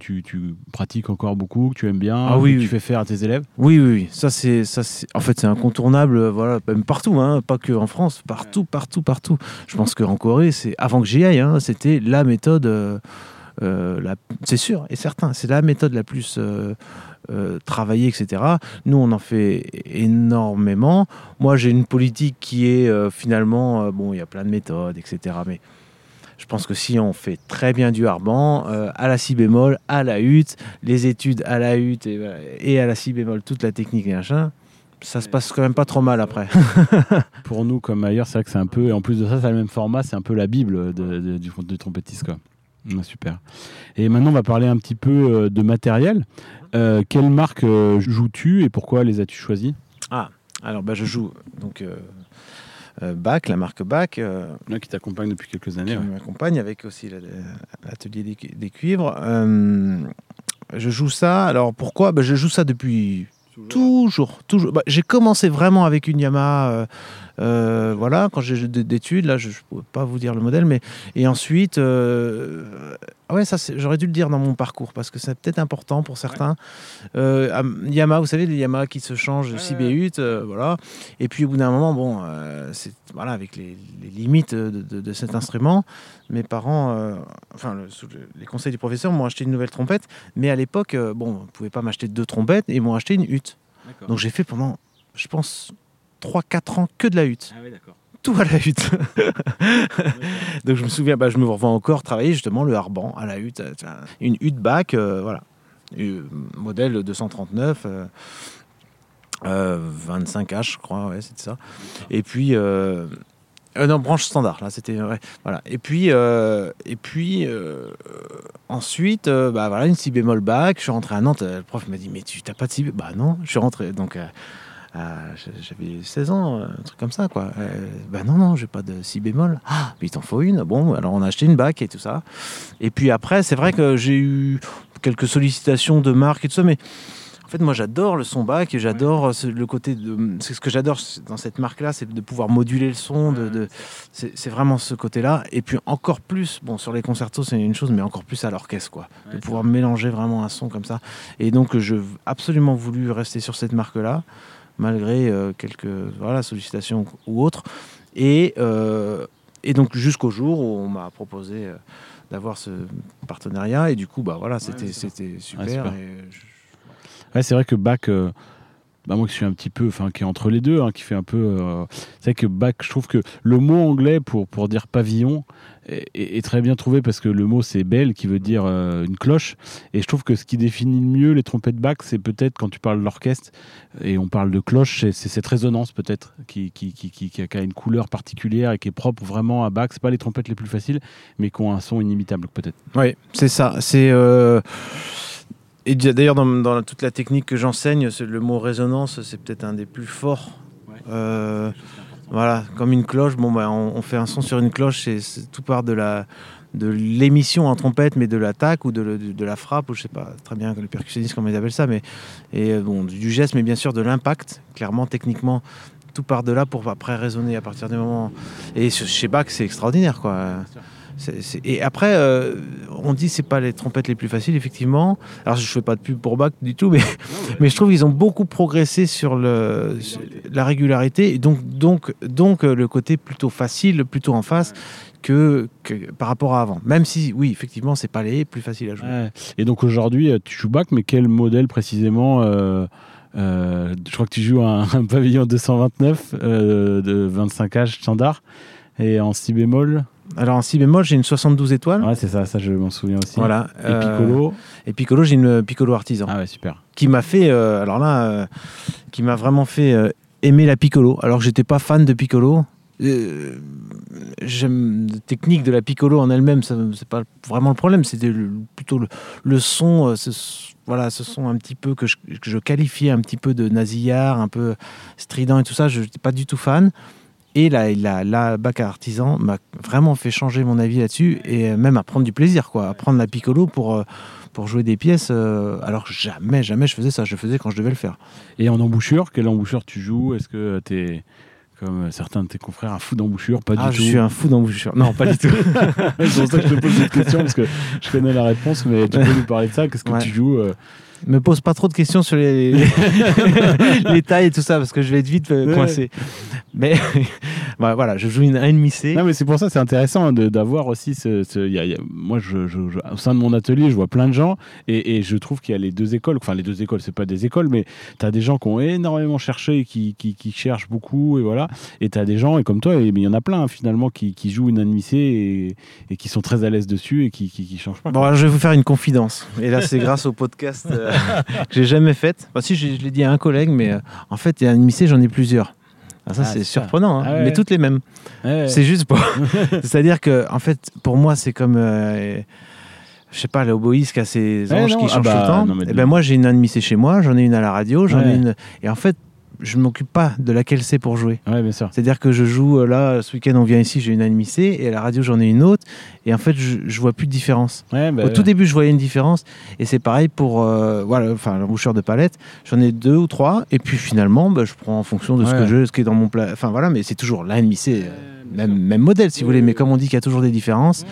pratiques encore beaucoup, que tu aimes bien, ah, oui, que tu fais faire à tes élèves? Oui, oui, oui. Ça, c'est, ça, c'est, en fait, c'est incontournable. Voilà même partout, hein, pas que en France, partout, partout, partout. Je pense qu'en Corée, c'est avant que j'y aille, hein, c'était la méthode, euh, euh, c'est sûr et certain, c'est la méthode la plus euh, travaillée, etc. Nous, on en fait énormément. Moi, j'ai une politique qui est finalement, bon, il y a plein de méthodes, etc. Mais je pense que si on fait très bien du harban, à la si bémol, à la hutte, les études à la hutte et, et à la si bémol, toute la technique et machin, ça se passe quand même pas trop mal après. Pour nous, comme ailleurs, c'est vrai que c'est un peu, et en plus de ça, c'est le même format, c'est un peu la Bible de, du, du trompettiste. Quoi. super. Et maintenant, on va parler un petit peu euh, de matériel. Euh, quelle marque euh, joues-tu et pourquoi les as-tu choisis Ah, alors bah, je joue donc Bach, la marque Bach. Là, qui t'accompagne depuis quelques années. Qui m'accompagne avec aussi l'atelier des, des, cuivres. je joue ça. Alors pourquoi? Ben, Je joue ça depuis Toujours, toujours. Bah, j'ai commencé vraiment avec une Yamaha, euh, euh, voilà, quand j'ai d'études, là, je ne peux pas vous dire le modèle, mais et ensuite, euh, ouais, ça, j'aurais dû le dire dans mon parcours parce que c'est peut-être important pour certains. Yamaha, vous savez, les Yamaha qui se changent, 6 B8, voilà. Et puis au bout d'un moment, bon, c'est voilà, avec les, limites de, cet instrument, mes parents, enfin, sous les conseils du professeur, m'ont acheté une nouvelle trompette, mais à l'époque, bon, on ne pouvait pas m'acheter deux trompettes, et ils m'ont acheté une hutte. Donc j'ai fait pendant, je pense, 3-4 ans que de la hutte. Ah oui, d'accord. À la hutte. Donc je me souviens, bah, je me revois encore travailler justement le harban à la hutte. Une hutte bac, euh, voilà. modèle 239. 25H, je crois, ouais, c'est ça. Et puis, euh, euh, non, branche standard, là, c'était vrai. Voilà. Et puis, euh, et puis euh, ensuite, bah voilà, une si bémol bac. Je suis rentré à Nantes. Le prof m'a dit, mais tu n'as pas de si Bah non, je suis rentré. Donc, j'avais 16 ans, un truc comme ça, quoi. bah non, non, j'ai pas de si bémol. Ah, mais il t'en faut une. Bon, alors on a acheté une bac et tout ça. Et puis après, c'est vrai que j'ai eu quelques sollicitations de marques et tout ça, mais en fait, moi, j'adore le son bac et j'adore le côté de. C'est ce que j'adore dans cette marque-là, c'est de pouvoir moduler le son. De, c'est vraiment ce côté-là. Et puis encore plus, bon, sur les concertos, c'est une chose, mais encore plus à l'orchestre, quoi. de pouvoir mélanger vraiment un son comme ça. Et donc, je absolument voulu rester sur cette marque-là, malgré euh, quelques voilà, sollicitations ou autres. Et, euh, et donc, jusqu'au jour où on m'a proposé. Euh, d'avoir ce partenariat et du coup bah voilà c'était c'était super, c'est vrai que Bach, bah moi qui suis un petit peu, enfin qui est entre les deux, hein, qui fait un peu. Euh, c'est vrai que Bach, je trouve que le mot anglais pour, pour dire pavillon est, très bien trouvé parce que le mot c'est belle qui veut dire euh, une cloche. Et je trouve que ce qui définit le mieux les trompettes Bach, c'est peut-être quand tu parles de l'orchestre et on parle de cloche, c'est cette résonance peut-être qui, qui, qui, qui, a une couleur particulière et qui est propre vraiment à Bach. C'est pas les trompettes les plus faciles, mais qui ont un son inimitable peut-être. Oui, c'est ça. C'est et d'ailleurs, dans, toute la technique que j'enseigne, le mot résonance, c'est peut-être un des plus forts. Euh, voilà, comme une cloche. Bon, bah, on, fait un son sur une cloche, c'est tout part de la de l'émission en trompette, mais de l'attaque ou de, la frappe, ou je sais pas très bien les percussionnistes comment ils appellent ça, mais et euh, bon du geste, mais bien sûr de l'impact. Clairement, techniquement, tout part de là pour après résonner à partir du moment. Et chez Bach, c'est extraordinaire, quoi et après, euh, on dit c'est pas les trompettes les plus faciles, effectivement. Alors je fais pas de pub pour Bach du tout, mais, mais je trouve qu'ils ont beaucoup progressé sur, le, la régularité et donc, donc, donc euh, le côté plutôt facile, plutôt en face. Que, par rapport à avant. Même si, oui, effectivement, c'est pas les plus faciles à jouer. Et donc aujourd'hui, euh, tu joues Bach, mais quel modèle précisément Je crois que tu joues un, un pavillon 229 de 25H standard et en si bémol alors en si bémol, j'ai une 72 étoiles. Ouais, c'est ça, ça je m'en souviens aussi. Voilà. Et piccolo. Et piccolo, j'ai une piccolo artisan. Ah ouais, super. Qui m'a fait, euh, alors là, euh, qui m'a vraiment fait euh, aimer la piccolo. Alors que j'étais pas fan de piccolo. J'aime la technique de la piccolo en elle-même, c'est pas vraiment le problème. C'était plutôt le, son. voilà, ce son un petit peu que je, que je, qualifiais un petit peu de nasillard, un peu strident et tout ça. Je n'étais pas du tout fan. Et la, la, la bac à artisan m'a vraiment fait changer mon avis là-dessus et même à prendre du plaisir, quoi, à prendre la piccolo pour, euh, pour jouer des pièces. Euh, alors jamais, jamais je faisais ça. Je faisais quand je devais le faire. Et en embouchure, quelle embouchure tu joues? Est-ce que tu es comme certains de tes confrères, un fou d'embouchure, pas ah, du tout. Je suis un fou d'embouchure. Non, pas du tout. c'est pour ça que je te pose cette question parce que je connais la réponse, mais tu peux nous parler de ça? Qu'est-ce que tu joues euh, me pose pas trop de questions sur les, les, tailles et tout ça parce que je vais être vite euh, coincé. Mais bah, voilà, je joue une A demi C. Non, mais c'est pour ça c'est intéressant d'avoir aussi ce. moi, je, au sein de mon atelier, je vois plein de gens et, et je trouve qu'il y a les deux écoles. Enfin, les deux écoles, c'est pas des écoles, mais tu as des gens qui ont énormément cherché et qui, qui, qui cherchent beaucoup et voilà. Et tu as des gens, et comme toi, il y en a plein finalement qui, qui jouent une A demi C et, et, qui sont très à l'aise dessus et qui, qui, changent pas. Bon, alors, je vais vous faire une confidence. Et là, c'est grâce au podcast. Euh, que j'ai jamais faite. Enfin, si, je, l'ai dit à un collègue, mais euh, en fait, un mixé, j'en ai plusieurs. Ah, ça, ah, c'est surprenant, hein. ah mais toutes les mêmes. c'est juste pour. C'est-à-dire que, en fait, pour moi, c'est comme. Euh, je sais pas, l'oboïs qui a ses anges qui changent tout le temps. et eh ben moi, j'ai une admissée chez moi, j'en ai une à la radio, j'en ai une. Et en fait, je m'occupe pas de laquelle c'est pour jouer. Ouais, bien sûr. C'est-à-dire que je joue, euh, là, ce week-end, on vient ici, j'ai une Anime et à la radio, j'en ai une autre. Et en fait, je, je vois plus de différence. Ouais, bah, Au tout début, je voyais une différence. Et c'est pareil pour euh, voilà, enfin, l'embouchure de palette. J'en ai deux ou trois. Et puis finalement, bah, je prends en fonction de ce que je, ce qui est dans mon plat. Enfin voilà, mais c'est toujours la NMC, euh, même, même modèle si vous voulez. Mais comme on dit qu'il y a toujours des différences.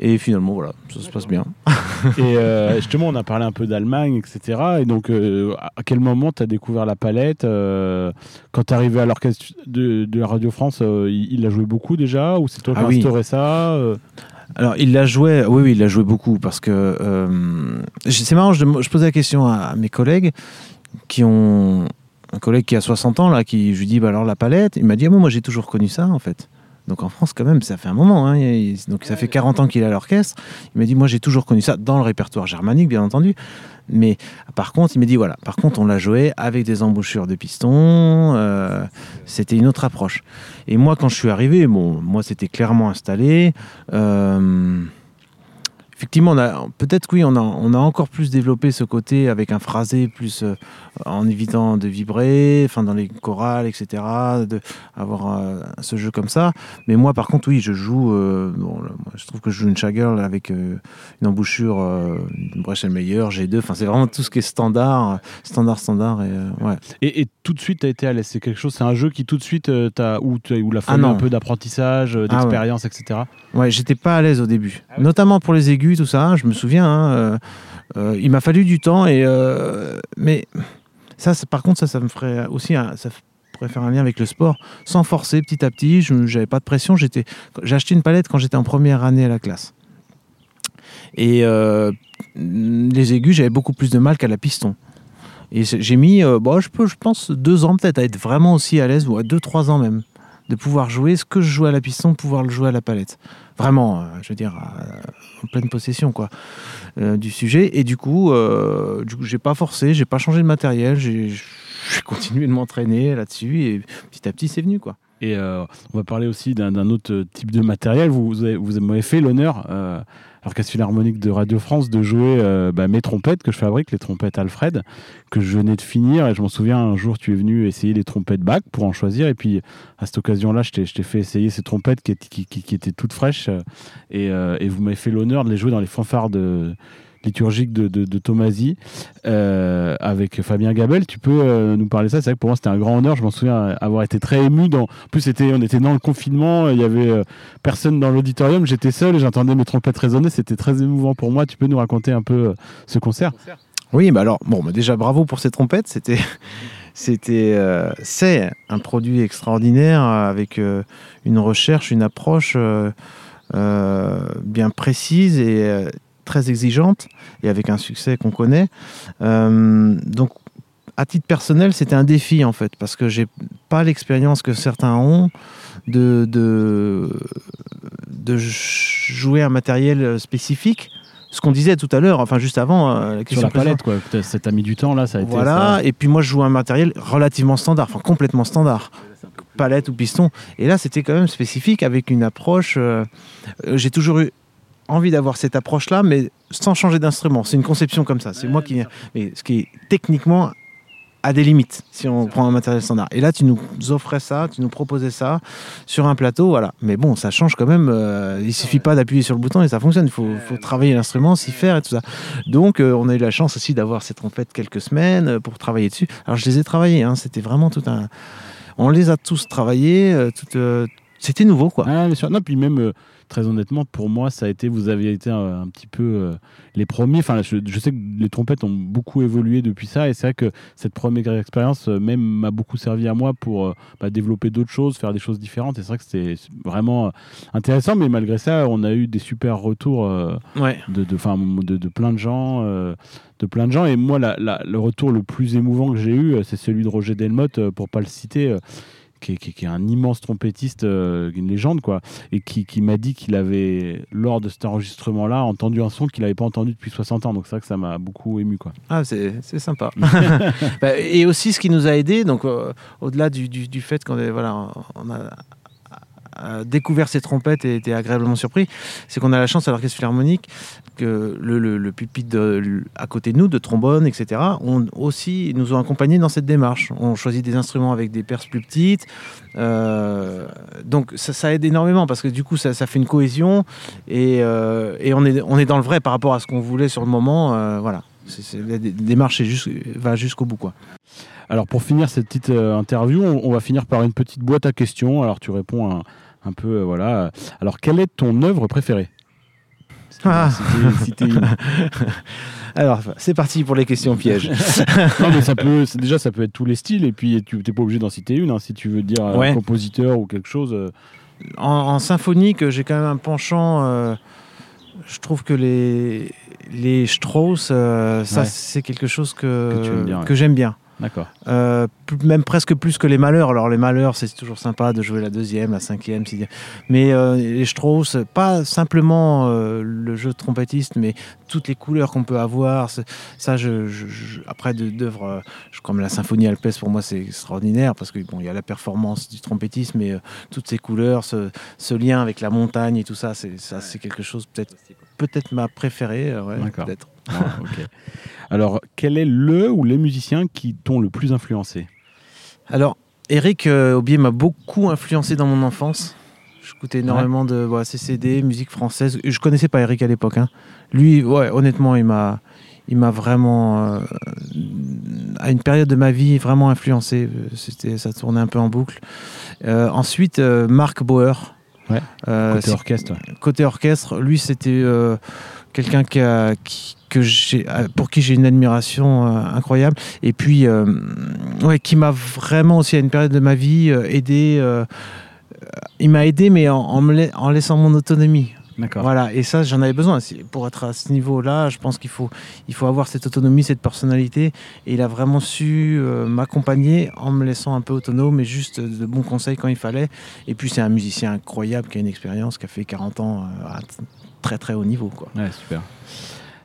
Et finalement, voilà, ça se passe bien. Et euh, justement, on a parlé un peu d'Allemagne, etc. Et donc, euh, à quel moment tu as découvert la palette euh, Quand tu es arrivé à l'orchestre de, de Radio France, il, il a joué beaucoup déjà Ou c'est toi qui Ah as oui. instauré ça Alors, il l'a joué, oui, oui, il l'a joué beaucoup parce que c'est marrant, je, je posais la question à, à mes collègues qui ont un collègue qui a 60 ans, là, qui je lui dis, bah alors la palette, il m'a dit, ah, moi, moi j'ai toujours connu ça en fait. Donc en France, quand même, ça fait un moment. hein, il- donc ça fait 40 ans qu'il est à l'orchestre. Il m'a dit, moi j'ai toujours connu ça dans le répertoire germanique, bien entendu. Mais par contre, il m'a dit, voilà, par contre, on l'a joué avec des embouchures de pistons. euh, C'était une autre approche. Et moi, quand je suis arrivé, bon, moi c'était clairement installé. Euh, effectivement, on a peut-être oui, on a, on a encore plus développé ce côté avec un phrasé plus euh, en évitant de vibrer, enfin dans les chorales, etc. De avoir euh, ce jeu comme ça. Mais moi, par contre, oui, je joue. euh, bon, là, moi, je trouve que je joue une shagirl avec une embouchure, une Brechelmeyer, G2. Enfin, c'est vraiment tout ce qui est standard, standard, standard. Et ouais. et, et tout de suite, tu as été à l'aise. C'est quelque chose, c'est un jeu qui tout de suite, t'as- où, où il a Ah un peu d'apprentissage, Ah ouais. d'expérience, etc. Ouais, j'étais pas à l'aise au début, Ah oui notamment pour les aigus, tout ça. Je me souviens, hein, euh, euh, il m'a fallu du temps et euh, mais ça, par contre, ça, ça me ferait aussi, un- ça pourrait faire un lien avec le sport, sans forcer, petit à petit. Je j'avais pas de pression. J'étais, j'ai acheté une palette quand j'étais en première année à la classe. Et euh, les aigus, j'avais beaucoup plus de mal qu'à la piston. Et j'ai mis, euh, bon, je, peux, je pense, deux ans peut-être à être vraiment aussi à l'aise, ou à deux, trois ans même, de pouvoir jouer ce que je jouais à la piston, pouvoir le jouer à la palette. Vraiment, euh, je veux dire, euh, en pleine possession quoi, euh, du sujet. Et du coup, euh, du coup, pas forcé, j'ai pas changé de matériel, j'ai continué de m'entraîner là-dessus et petit à petit, c'est venu quoi. Et on va parler aussi d'un autre type de matériel. Vous, vous, avez- vous m'avez fait l'honneur, l'Orchestre Philharmonique de Radio France, de jouer euh, bah, mes trompettes que je fabrique, les trompettes Alfred, que je venais de finir. Et je m'en souviens, un jour, tu es venu essayer les trompettes Bach pour en choisir. Et puis, à cette occasion-là, je t'ai fait essayer ces trompettes qui, étaient- toutes fraîches. Et, euh, et vous m'avez fait l'honneur de les jouer dans les fanfares de liturgiques de, de, euh, avec Fabien Gabel. Tu peux euh, nous parler de ça? C'est vrai que pour moi c'était un grand honneur. Je m'en souviens avoir été très ému. En plus, c'était, on était dans le confinement. Il y avait euh, personne dans l'auditorium. J'étais seul et j'entendais mes trompettes résonner. C'était très émouvant pour moi. Tu peux nous raconter un peu ce concert? Oui, bah alors, bon, bah déjà bravo pour ces trompettes. C'était, c'était, c'est un produit extraordinaire avec une recherche, une approche bien précise et très exigeante et avec un succès qu'on connaît. Euh, donc, à titre personnel, c'était un défi en fait parce que j'ai pas l'expérience que certains ont de, de, de jouer un matériel spécifique. Ce qu'on disait tout à l'heure, enfin juste avant, euh, la sur question la précédente. palette. Quoi. Ça t'a mis du temps là. Ça a été. Voilà, ça- et puis moi je joue un matériel relativement standard, enfin complètement standard, palette ou piston. Et là c'était quand même spécifique avec une approche. euh, J'ai toujours eu envie d'avoir cette approche-là, mais sans changer d'instrument. C'est une conception comme ça. C'est Ouais, moi qui. Mais ce qui est techniquement à des limites si on prend un matériel standard. Et là, tu nous offrais ça, tu nous proposais ça sur un plateau, voilà. Mais bon, ça change quand même. euh, il suffit pas d'appuyer sur le bouton et ça fonctionne. Il faut, faut travailler l'instrument, s'y faire et tout ça. Donc, euh, on a eu la chance aussi d'avoir ces trompettes quelques semaines euh, pour travailler dessus. Alors, je les ai travaillées. hein, C'était vraiment tout un. On les a tous travaillés. euh, tout, euh, C'était nouveau, quoi. Ah, bien sûr. Non, puis même, euh, très honnêtement, pour moi, ça a été, vous avez été un, un petit peu euh, les premiers. Enfin, je, je sais que les trompettes ont beaucoup évolué depuis ça, et c'est vrai que cette première expérience euh, même m'a beaucoup servi à moi pour euh, bah, développer d'autres choses, faire des choses différentes. Et c'est vrai que c'était vraiment intéressant, mais malgré ça, on a eu des super retours. Ouais. de, de, de, de plein de gens. de plein de gens. Et moi, la- la- le retour le plus émouvant que j'ai eu, c'est celui de Roger Delmotte, pour pas le citer, qui, est, qui est- qui est un immense trompettiste, euh, une légende, quoi, et qui, qui m'a dit qu'il avait, lors de cet enregistrement-là, entendu un son qu'il n'avait pas entendu depuis 60 ans. Donc c'est vrai que ça m'a beaucoup ému, quoi. Ah, c'est sympa. Bah, et aussi, ce qui nous a aidé, donc euh, au-delà du, du- du fait qu'on voilà, on a découvert ces trompettes et été agréablement surpris, c'est qu'on a la chance à l'orchestre philharmonique que le, le, pupitre à côté de nous, de trombone, etc., ont aussi nous ont accompagnés dans cette démarche. On choisit des instruments avec des perces plus petites. euh, donc ça, aide énormément parce que du coup ça, fait une cohésion et, euh, et on, est, on est dans le vrai par rapport à ce qu'on voulait sur le moment. euh, voilà. C'est, la dé- démarche va jusqu'au bout. Quoi. Alors pour finir cette petite euh, interview, on, on va finir par une petite boîte à questions. Alors tu réponds un, un peu, euh, voilà. Alors quelle est ton œuvre préférée? Ah. Alors c'est parti pour les questions pièges. Non, mais ça peut, c'est- déjà ça peut être tous les styles et puis tu n'es pas obligé d'en citer une hein, si tu veux dire euh, Ouais. un compositeur ou quelque chose. euh, en, en symphonique, j'ai quand même un penchant. euh, je trouve que les, les Strauss, euh, ça Ouais. c'est quelque chose que, ouais. que j'aime bien. D'accord. Euh, même presque plus que les malheurs. Alors les malheurs, c'est toujours sympa de jouer la deuxième, la cinquième, sixième. Mais euh, les Strauss, pas simplement euh, le jeu de trompettiste, mais toutes les couleurs qu'on peut avoir. Ça, je, je- je- après d'œuvres euh, comme la symphonie alpestre, pour moi, c'est extraordinaire parce que bon, il y a la performance du trompettiste, mais euh, toutes ces couleurs, ce, ce lien avec la montagne et tout ça, c'est ça, c'est quelque chose peut-être peut-être ma préférée. ouais, peut-être. Ah. Alors quel est le ou les musiciens qui t'ont le plus influencé? Alors, Eric euh, Aubier m'a beaucoup influencé dans mon enfance. J'écoutais énormément de CCD, musique française. Je connaissais pas Eric à l'époque. hein. Lui, ouais, honnêtement, il m'a, il m'a vraiment, euh, à une période de ma vie, vraiment influencé. C'était, ça tournait un peu en boucle. Euh, ensuite, euh, Marc Bauer. Ouais, Côté orchestre. côté orchestre, lui, c'était quelqu'un qui a, qui- que j'ai, euh, pour qui j'ai une admiration euh, incroyable. Et puis, euh, ouais, qui m'a vraiment aussi à une période de ma vie aidé. il m'a aidé, mais en, en me en laissant mon autonomie. D'accord. Voilà, et ça, j'en avais besoin. Pour être à ce niveau-là, je pense qu'il faut, il faut avoir cette autonomie, cette personnalité. Et il a vraiment su euh, m'accompagner en me laissant un peu autonome, mais juste de bons conseils quand il fallait. Et puis, c'est un musicien incroyable qui a une expérience, qui a fait 40 ans euh, à très très haut niveau. Quoi. Ouais, super.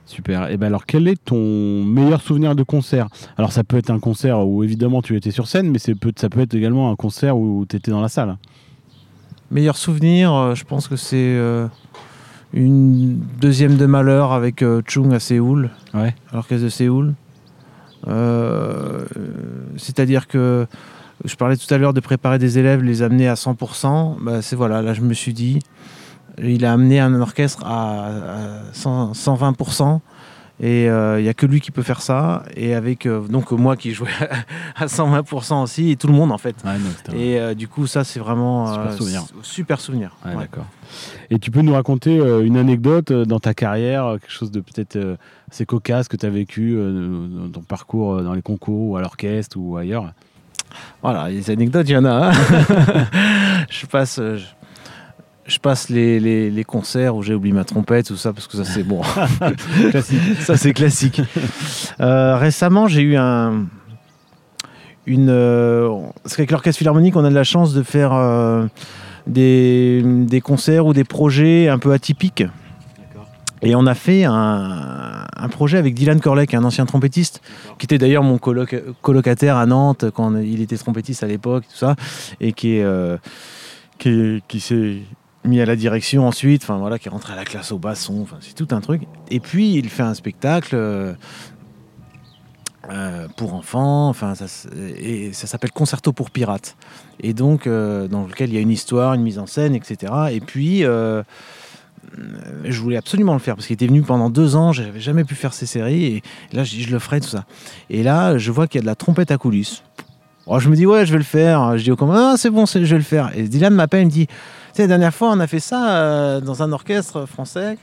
Super. Et ben alors, quel est ton meilleur souvenir de concert? Alors, ça peut être un concert où évidemment tu étais sur scène, mais peut, ça peut être également un concert où tu étais dans la salle. Meilleur souvenir, euh, je pense que c'est euh, une deuxième de malheur avec euh, Chung à Séoul. Ouais. à l'orchestre de Séoul. C'est-à-dire que je parlais tout à l'heure de préparer des élèves, les amener à 100%. Bah, c'est voilà, là je me suis dit, il a amené un orchestre à, à 100 120%. Et euh, il n'y a que lui qui peut faire ça. Et avec euh, donc moi qui jouais à 120% aussi, et tout le monde en fait. Ouais, non, Et euh, du coup, ça c'est vraiment Super euh, souvenir. super souvenir. Ouais, Ouais. d'accord. Et tu peux nous raconter euh, une anecdote euh, dans ta carrière, euh, quelque chose de peut-être euh, assez cocasse que tu as vécu euh, dans ton parcours euh, dans les concours ou à l'orchestre ou ailleurs? Voilà, les anecdotes, il y en a. hein. je passe, euh, je, je passe les, les- les concerts où j'ai oublié ma trompette, tout ça, parce que ça c'est bon. Ça c'est classique. Euh, récemment, j'ai eu un. Une, euh, parce qu'avec l'Orchestre Philharmonique, on a de la chance de faire euh, des, des concerts ou des projets un peu atypiques. Et on a fait un, un projet avec Dylan est un ancien trompettiste, qui était d'ailleurs mon coloc- colocataire à Nantes quand il était trompettiste à l'époque, tout ça, et qui est, euh, qui, qui s'est mis à la direction ensuite, enfin voilà, qui est rentré à la classe au basson, enfin c'est tout un truc. Et puis il fait un spectacle euh, euh, pour enfants, enfin ça, et ça s'appelle Concerto pour pirates. Et donc euh, dans lequel il y a une histoire, une mise en scène, etc. Et puis je voulais absolument le faire parce qu'il était venu pendant deux ans, j'avais jamais pu faire ces séries et là je je le ferai tout ça. Et là je vois qu'il y a de la trompette à coulisses. Alors, je me dis ouais je vais le faire. Je dis au commandant ah, c'est bon je vais le faire. Et Dylan m'appelle il me dit la dernière fois, on a fait ça euh, dans un orchestre français.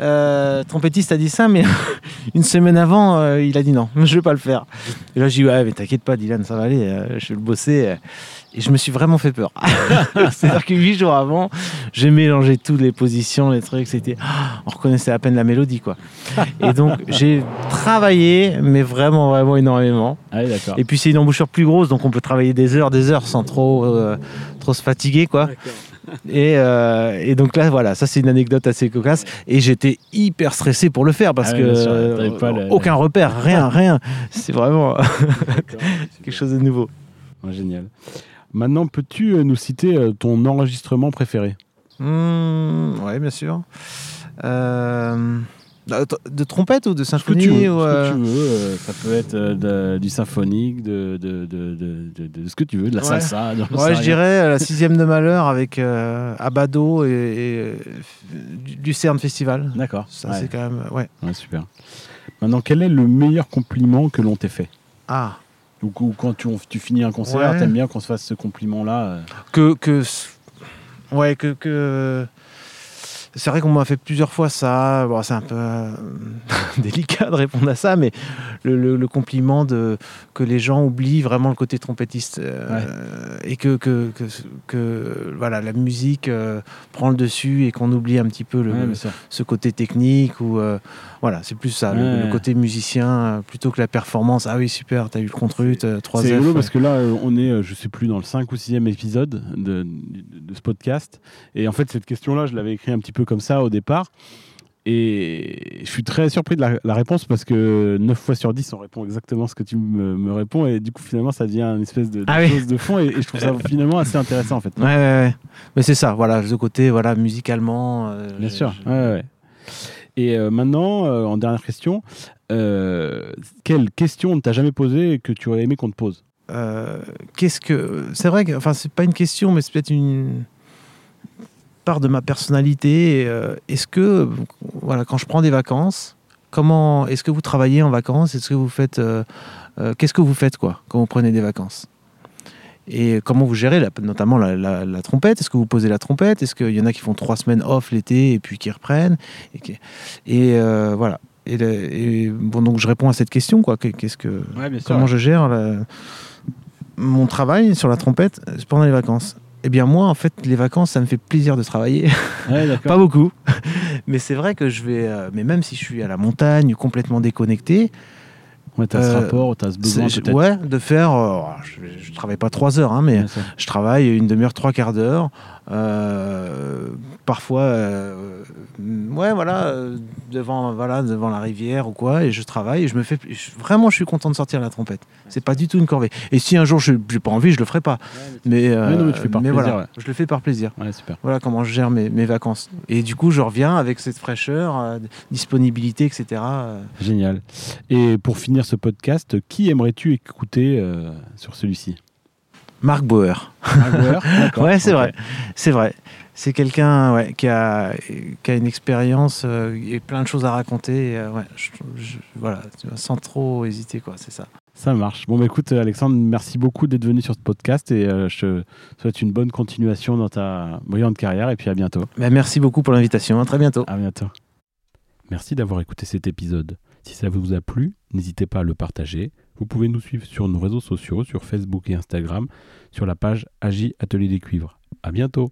Euh, trompettiste a dit ça, mais une semaine avant, euh, il a dit non, je vais pas le faire. Et là, je dis ouais, mais t'inquiète pas, Dylan, ça va aller, je vais le bosser. Et je me suis vraiment fait peur. C'est-à-dire que huit jours avant, j'ai mélangé toutes les positions, les trucs. C'était, ah, on reconnaissait à peine la mélodie, quoi. Et donc, j'ai travaillé, mais vraiment, vraiment énormément. Ah. Et puis, c'est une embouchure plus grosse, donc on peut travailler des heures, des heures sans trop, trop se fatiguer, quoi. Et, euh, et donc là, voilà, ça c'est une anecdote assez cocasse. Et j'étais hyper stressé pour le faire parce Ah oui, que bien sûr, euh, t'avais pas le- aucun repère, rien, rien. C'est vraiment quelque chose de nouveau. Ouais, génial. Maintenant, peux-tu euh, nous citer euh, ton enregistrement préféré? Mmh, ouais, bien sûr. Euh, de trompette ou de symphonie veux. ou, ce que euh, tu veux, euh, ça peut être euh, de- du symphonique, de, de, de, ce que tu veux, de la salsa. Ouais, je dirais euh, la sixième de malheur avec euh, Abado et, et, euh, du Lucerne Festival. D'accord. Ça, ouais. c'est quand même. Ouais. Ouais, super. Maintenant, quel est le meilleur compliment que l'on t'ait fait? Ah, ou, ou quand tu, tu finis un concert, t'aimes bien qu'on se fasse ce compliment-là euh, que. que ouais, que. que... C'est vrai qu'on m'a fait plusieurs fois ça. Bon, c'est un peu euh, délicat de répondre à ça, mais le, le- le compliment de que les gens oublient vraiment le côté trompettiste euh, et que, que, que, que, voilà la musique euh, prend le dessus et qu'on oublie un petit peu le, ouais, ce côté technique ou voilà c'est plus ça le- Ouais. le, côté musicien plutôt que la performance ah oui super t'as eu le contre-rut euh, 3 C'est rigolo parce que là, on est, je sais plus, dans le 5 ou 6e épisode de, de- de ce podcast. Et en fait, cette question-là, je l'avais écrit un petit peu comme ça au départ. Et je suis très surpris de la, la réponse parce que 9 fois sur 10, on répond exactement ce que tu me, me réponds. Et du coup, finalement, ça devient une espèce de, de Ah oui. chose de fond. Et, et je trouve ça finalement assez intéressant en fait. Ouais, ouais, ouais. Mais c'est ça, voilà, ce côté, voilà, musicalement. euh, Bien je- sûr. je- Ouais, ouais. Et euh, maintenant, euh, en dernière question, euh, quelle question on ne t'a jamais posée que tu aurais aimé qu'on te pose? Qu'est-ce que. C'est vrai que. Enfin, c'est pas une question, mais c'est peut-être une part de ma personnalité. euh, Est-ce que, voilà, quand je prends des vacances, comment. Est-ce que vous travaillez en vacances Est-ce que vous faites. euh, euh, Qu'est-ce que vous faites, quoi, quand vous prenez des vacances? Et comment vous gérez la- notamment la, la- la trompette? Est-ce que vous posez la trompette? Est-ce qu'il y en a qui font trois semaines off l'été et puis qui reprennent? Et, qui- et, euh, voilà. Et, bon, donc je réponds à cette question, quoi. Qu'est- Qu'est-ce que Ouais, comment je gère mon travail sur la trompette pendant les vacances? Eh bien moi, en fait, les vacances, ça me fait plaisir de travailler. Ouais, Pas beaucoup. Mais c'est vrai que je vais... euh, mais même si je suis à la montagne, complètement déconnecté, Ouais, t'as ce Euh, rapport, t'as ce besoin c'est- peut-être. ouais, de faire... euh, je, je travaille pas trois heures, hein, mais je travaille une demi-heure, trois quarts d'heure. Euh, parfois, euh, ouais, voilà, euh, devant, voilà, devant la rivière ou quoi, et je travaille. Et je me fais, je- vraiment, je suis content de sortir la trompette. C'est pas du tout une corvée. Et si un jour je j'ai pas envie, je le ferai pas. Mais, non, mais tu fais par mais plaisir, voilà, ouais. je le fais par plaisir. Ouais, super. Voilà comment je gère mes, mes vacances. Et du coup, je reviens avec cette fraîcheur, disponibilité, etc. Génial. Et pour finir ce podcast, qui aimerais-tu écouter sur celui-ci? Marc Bauer. Marc Bauer. Ouais, c'est vrai. C'est vrai. C'est quelqu'un ouais, qui, a, qui a une expérience euh, et plein de choses à raconter. et, euh, ouais, je- je- voilà, sans trop hésiter, quoi. C'est ça. Ça marche. Bon, bah, écoute, Alexandre, merci beaucoup d'être venu sur ce podcast et euh, je te souhaite une bonne continuation dans ta brillante carrière et puis à bientôt. Ben, merci beaucoup pour l'invitation. À très bientôt. À bientôt. Merci d'avoir écouté cet épisode. Si ça vous a plu, n'hésitez pas à le partager. Vous pouvez nous suivre sur nos réseaux sociaux, sur Facebook et Instagram, sur la page Agi Atelier des Cuivres. À bientôt.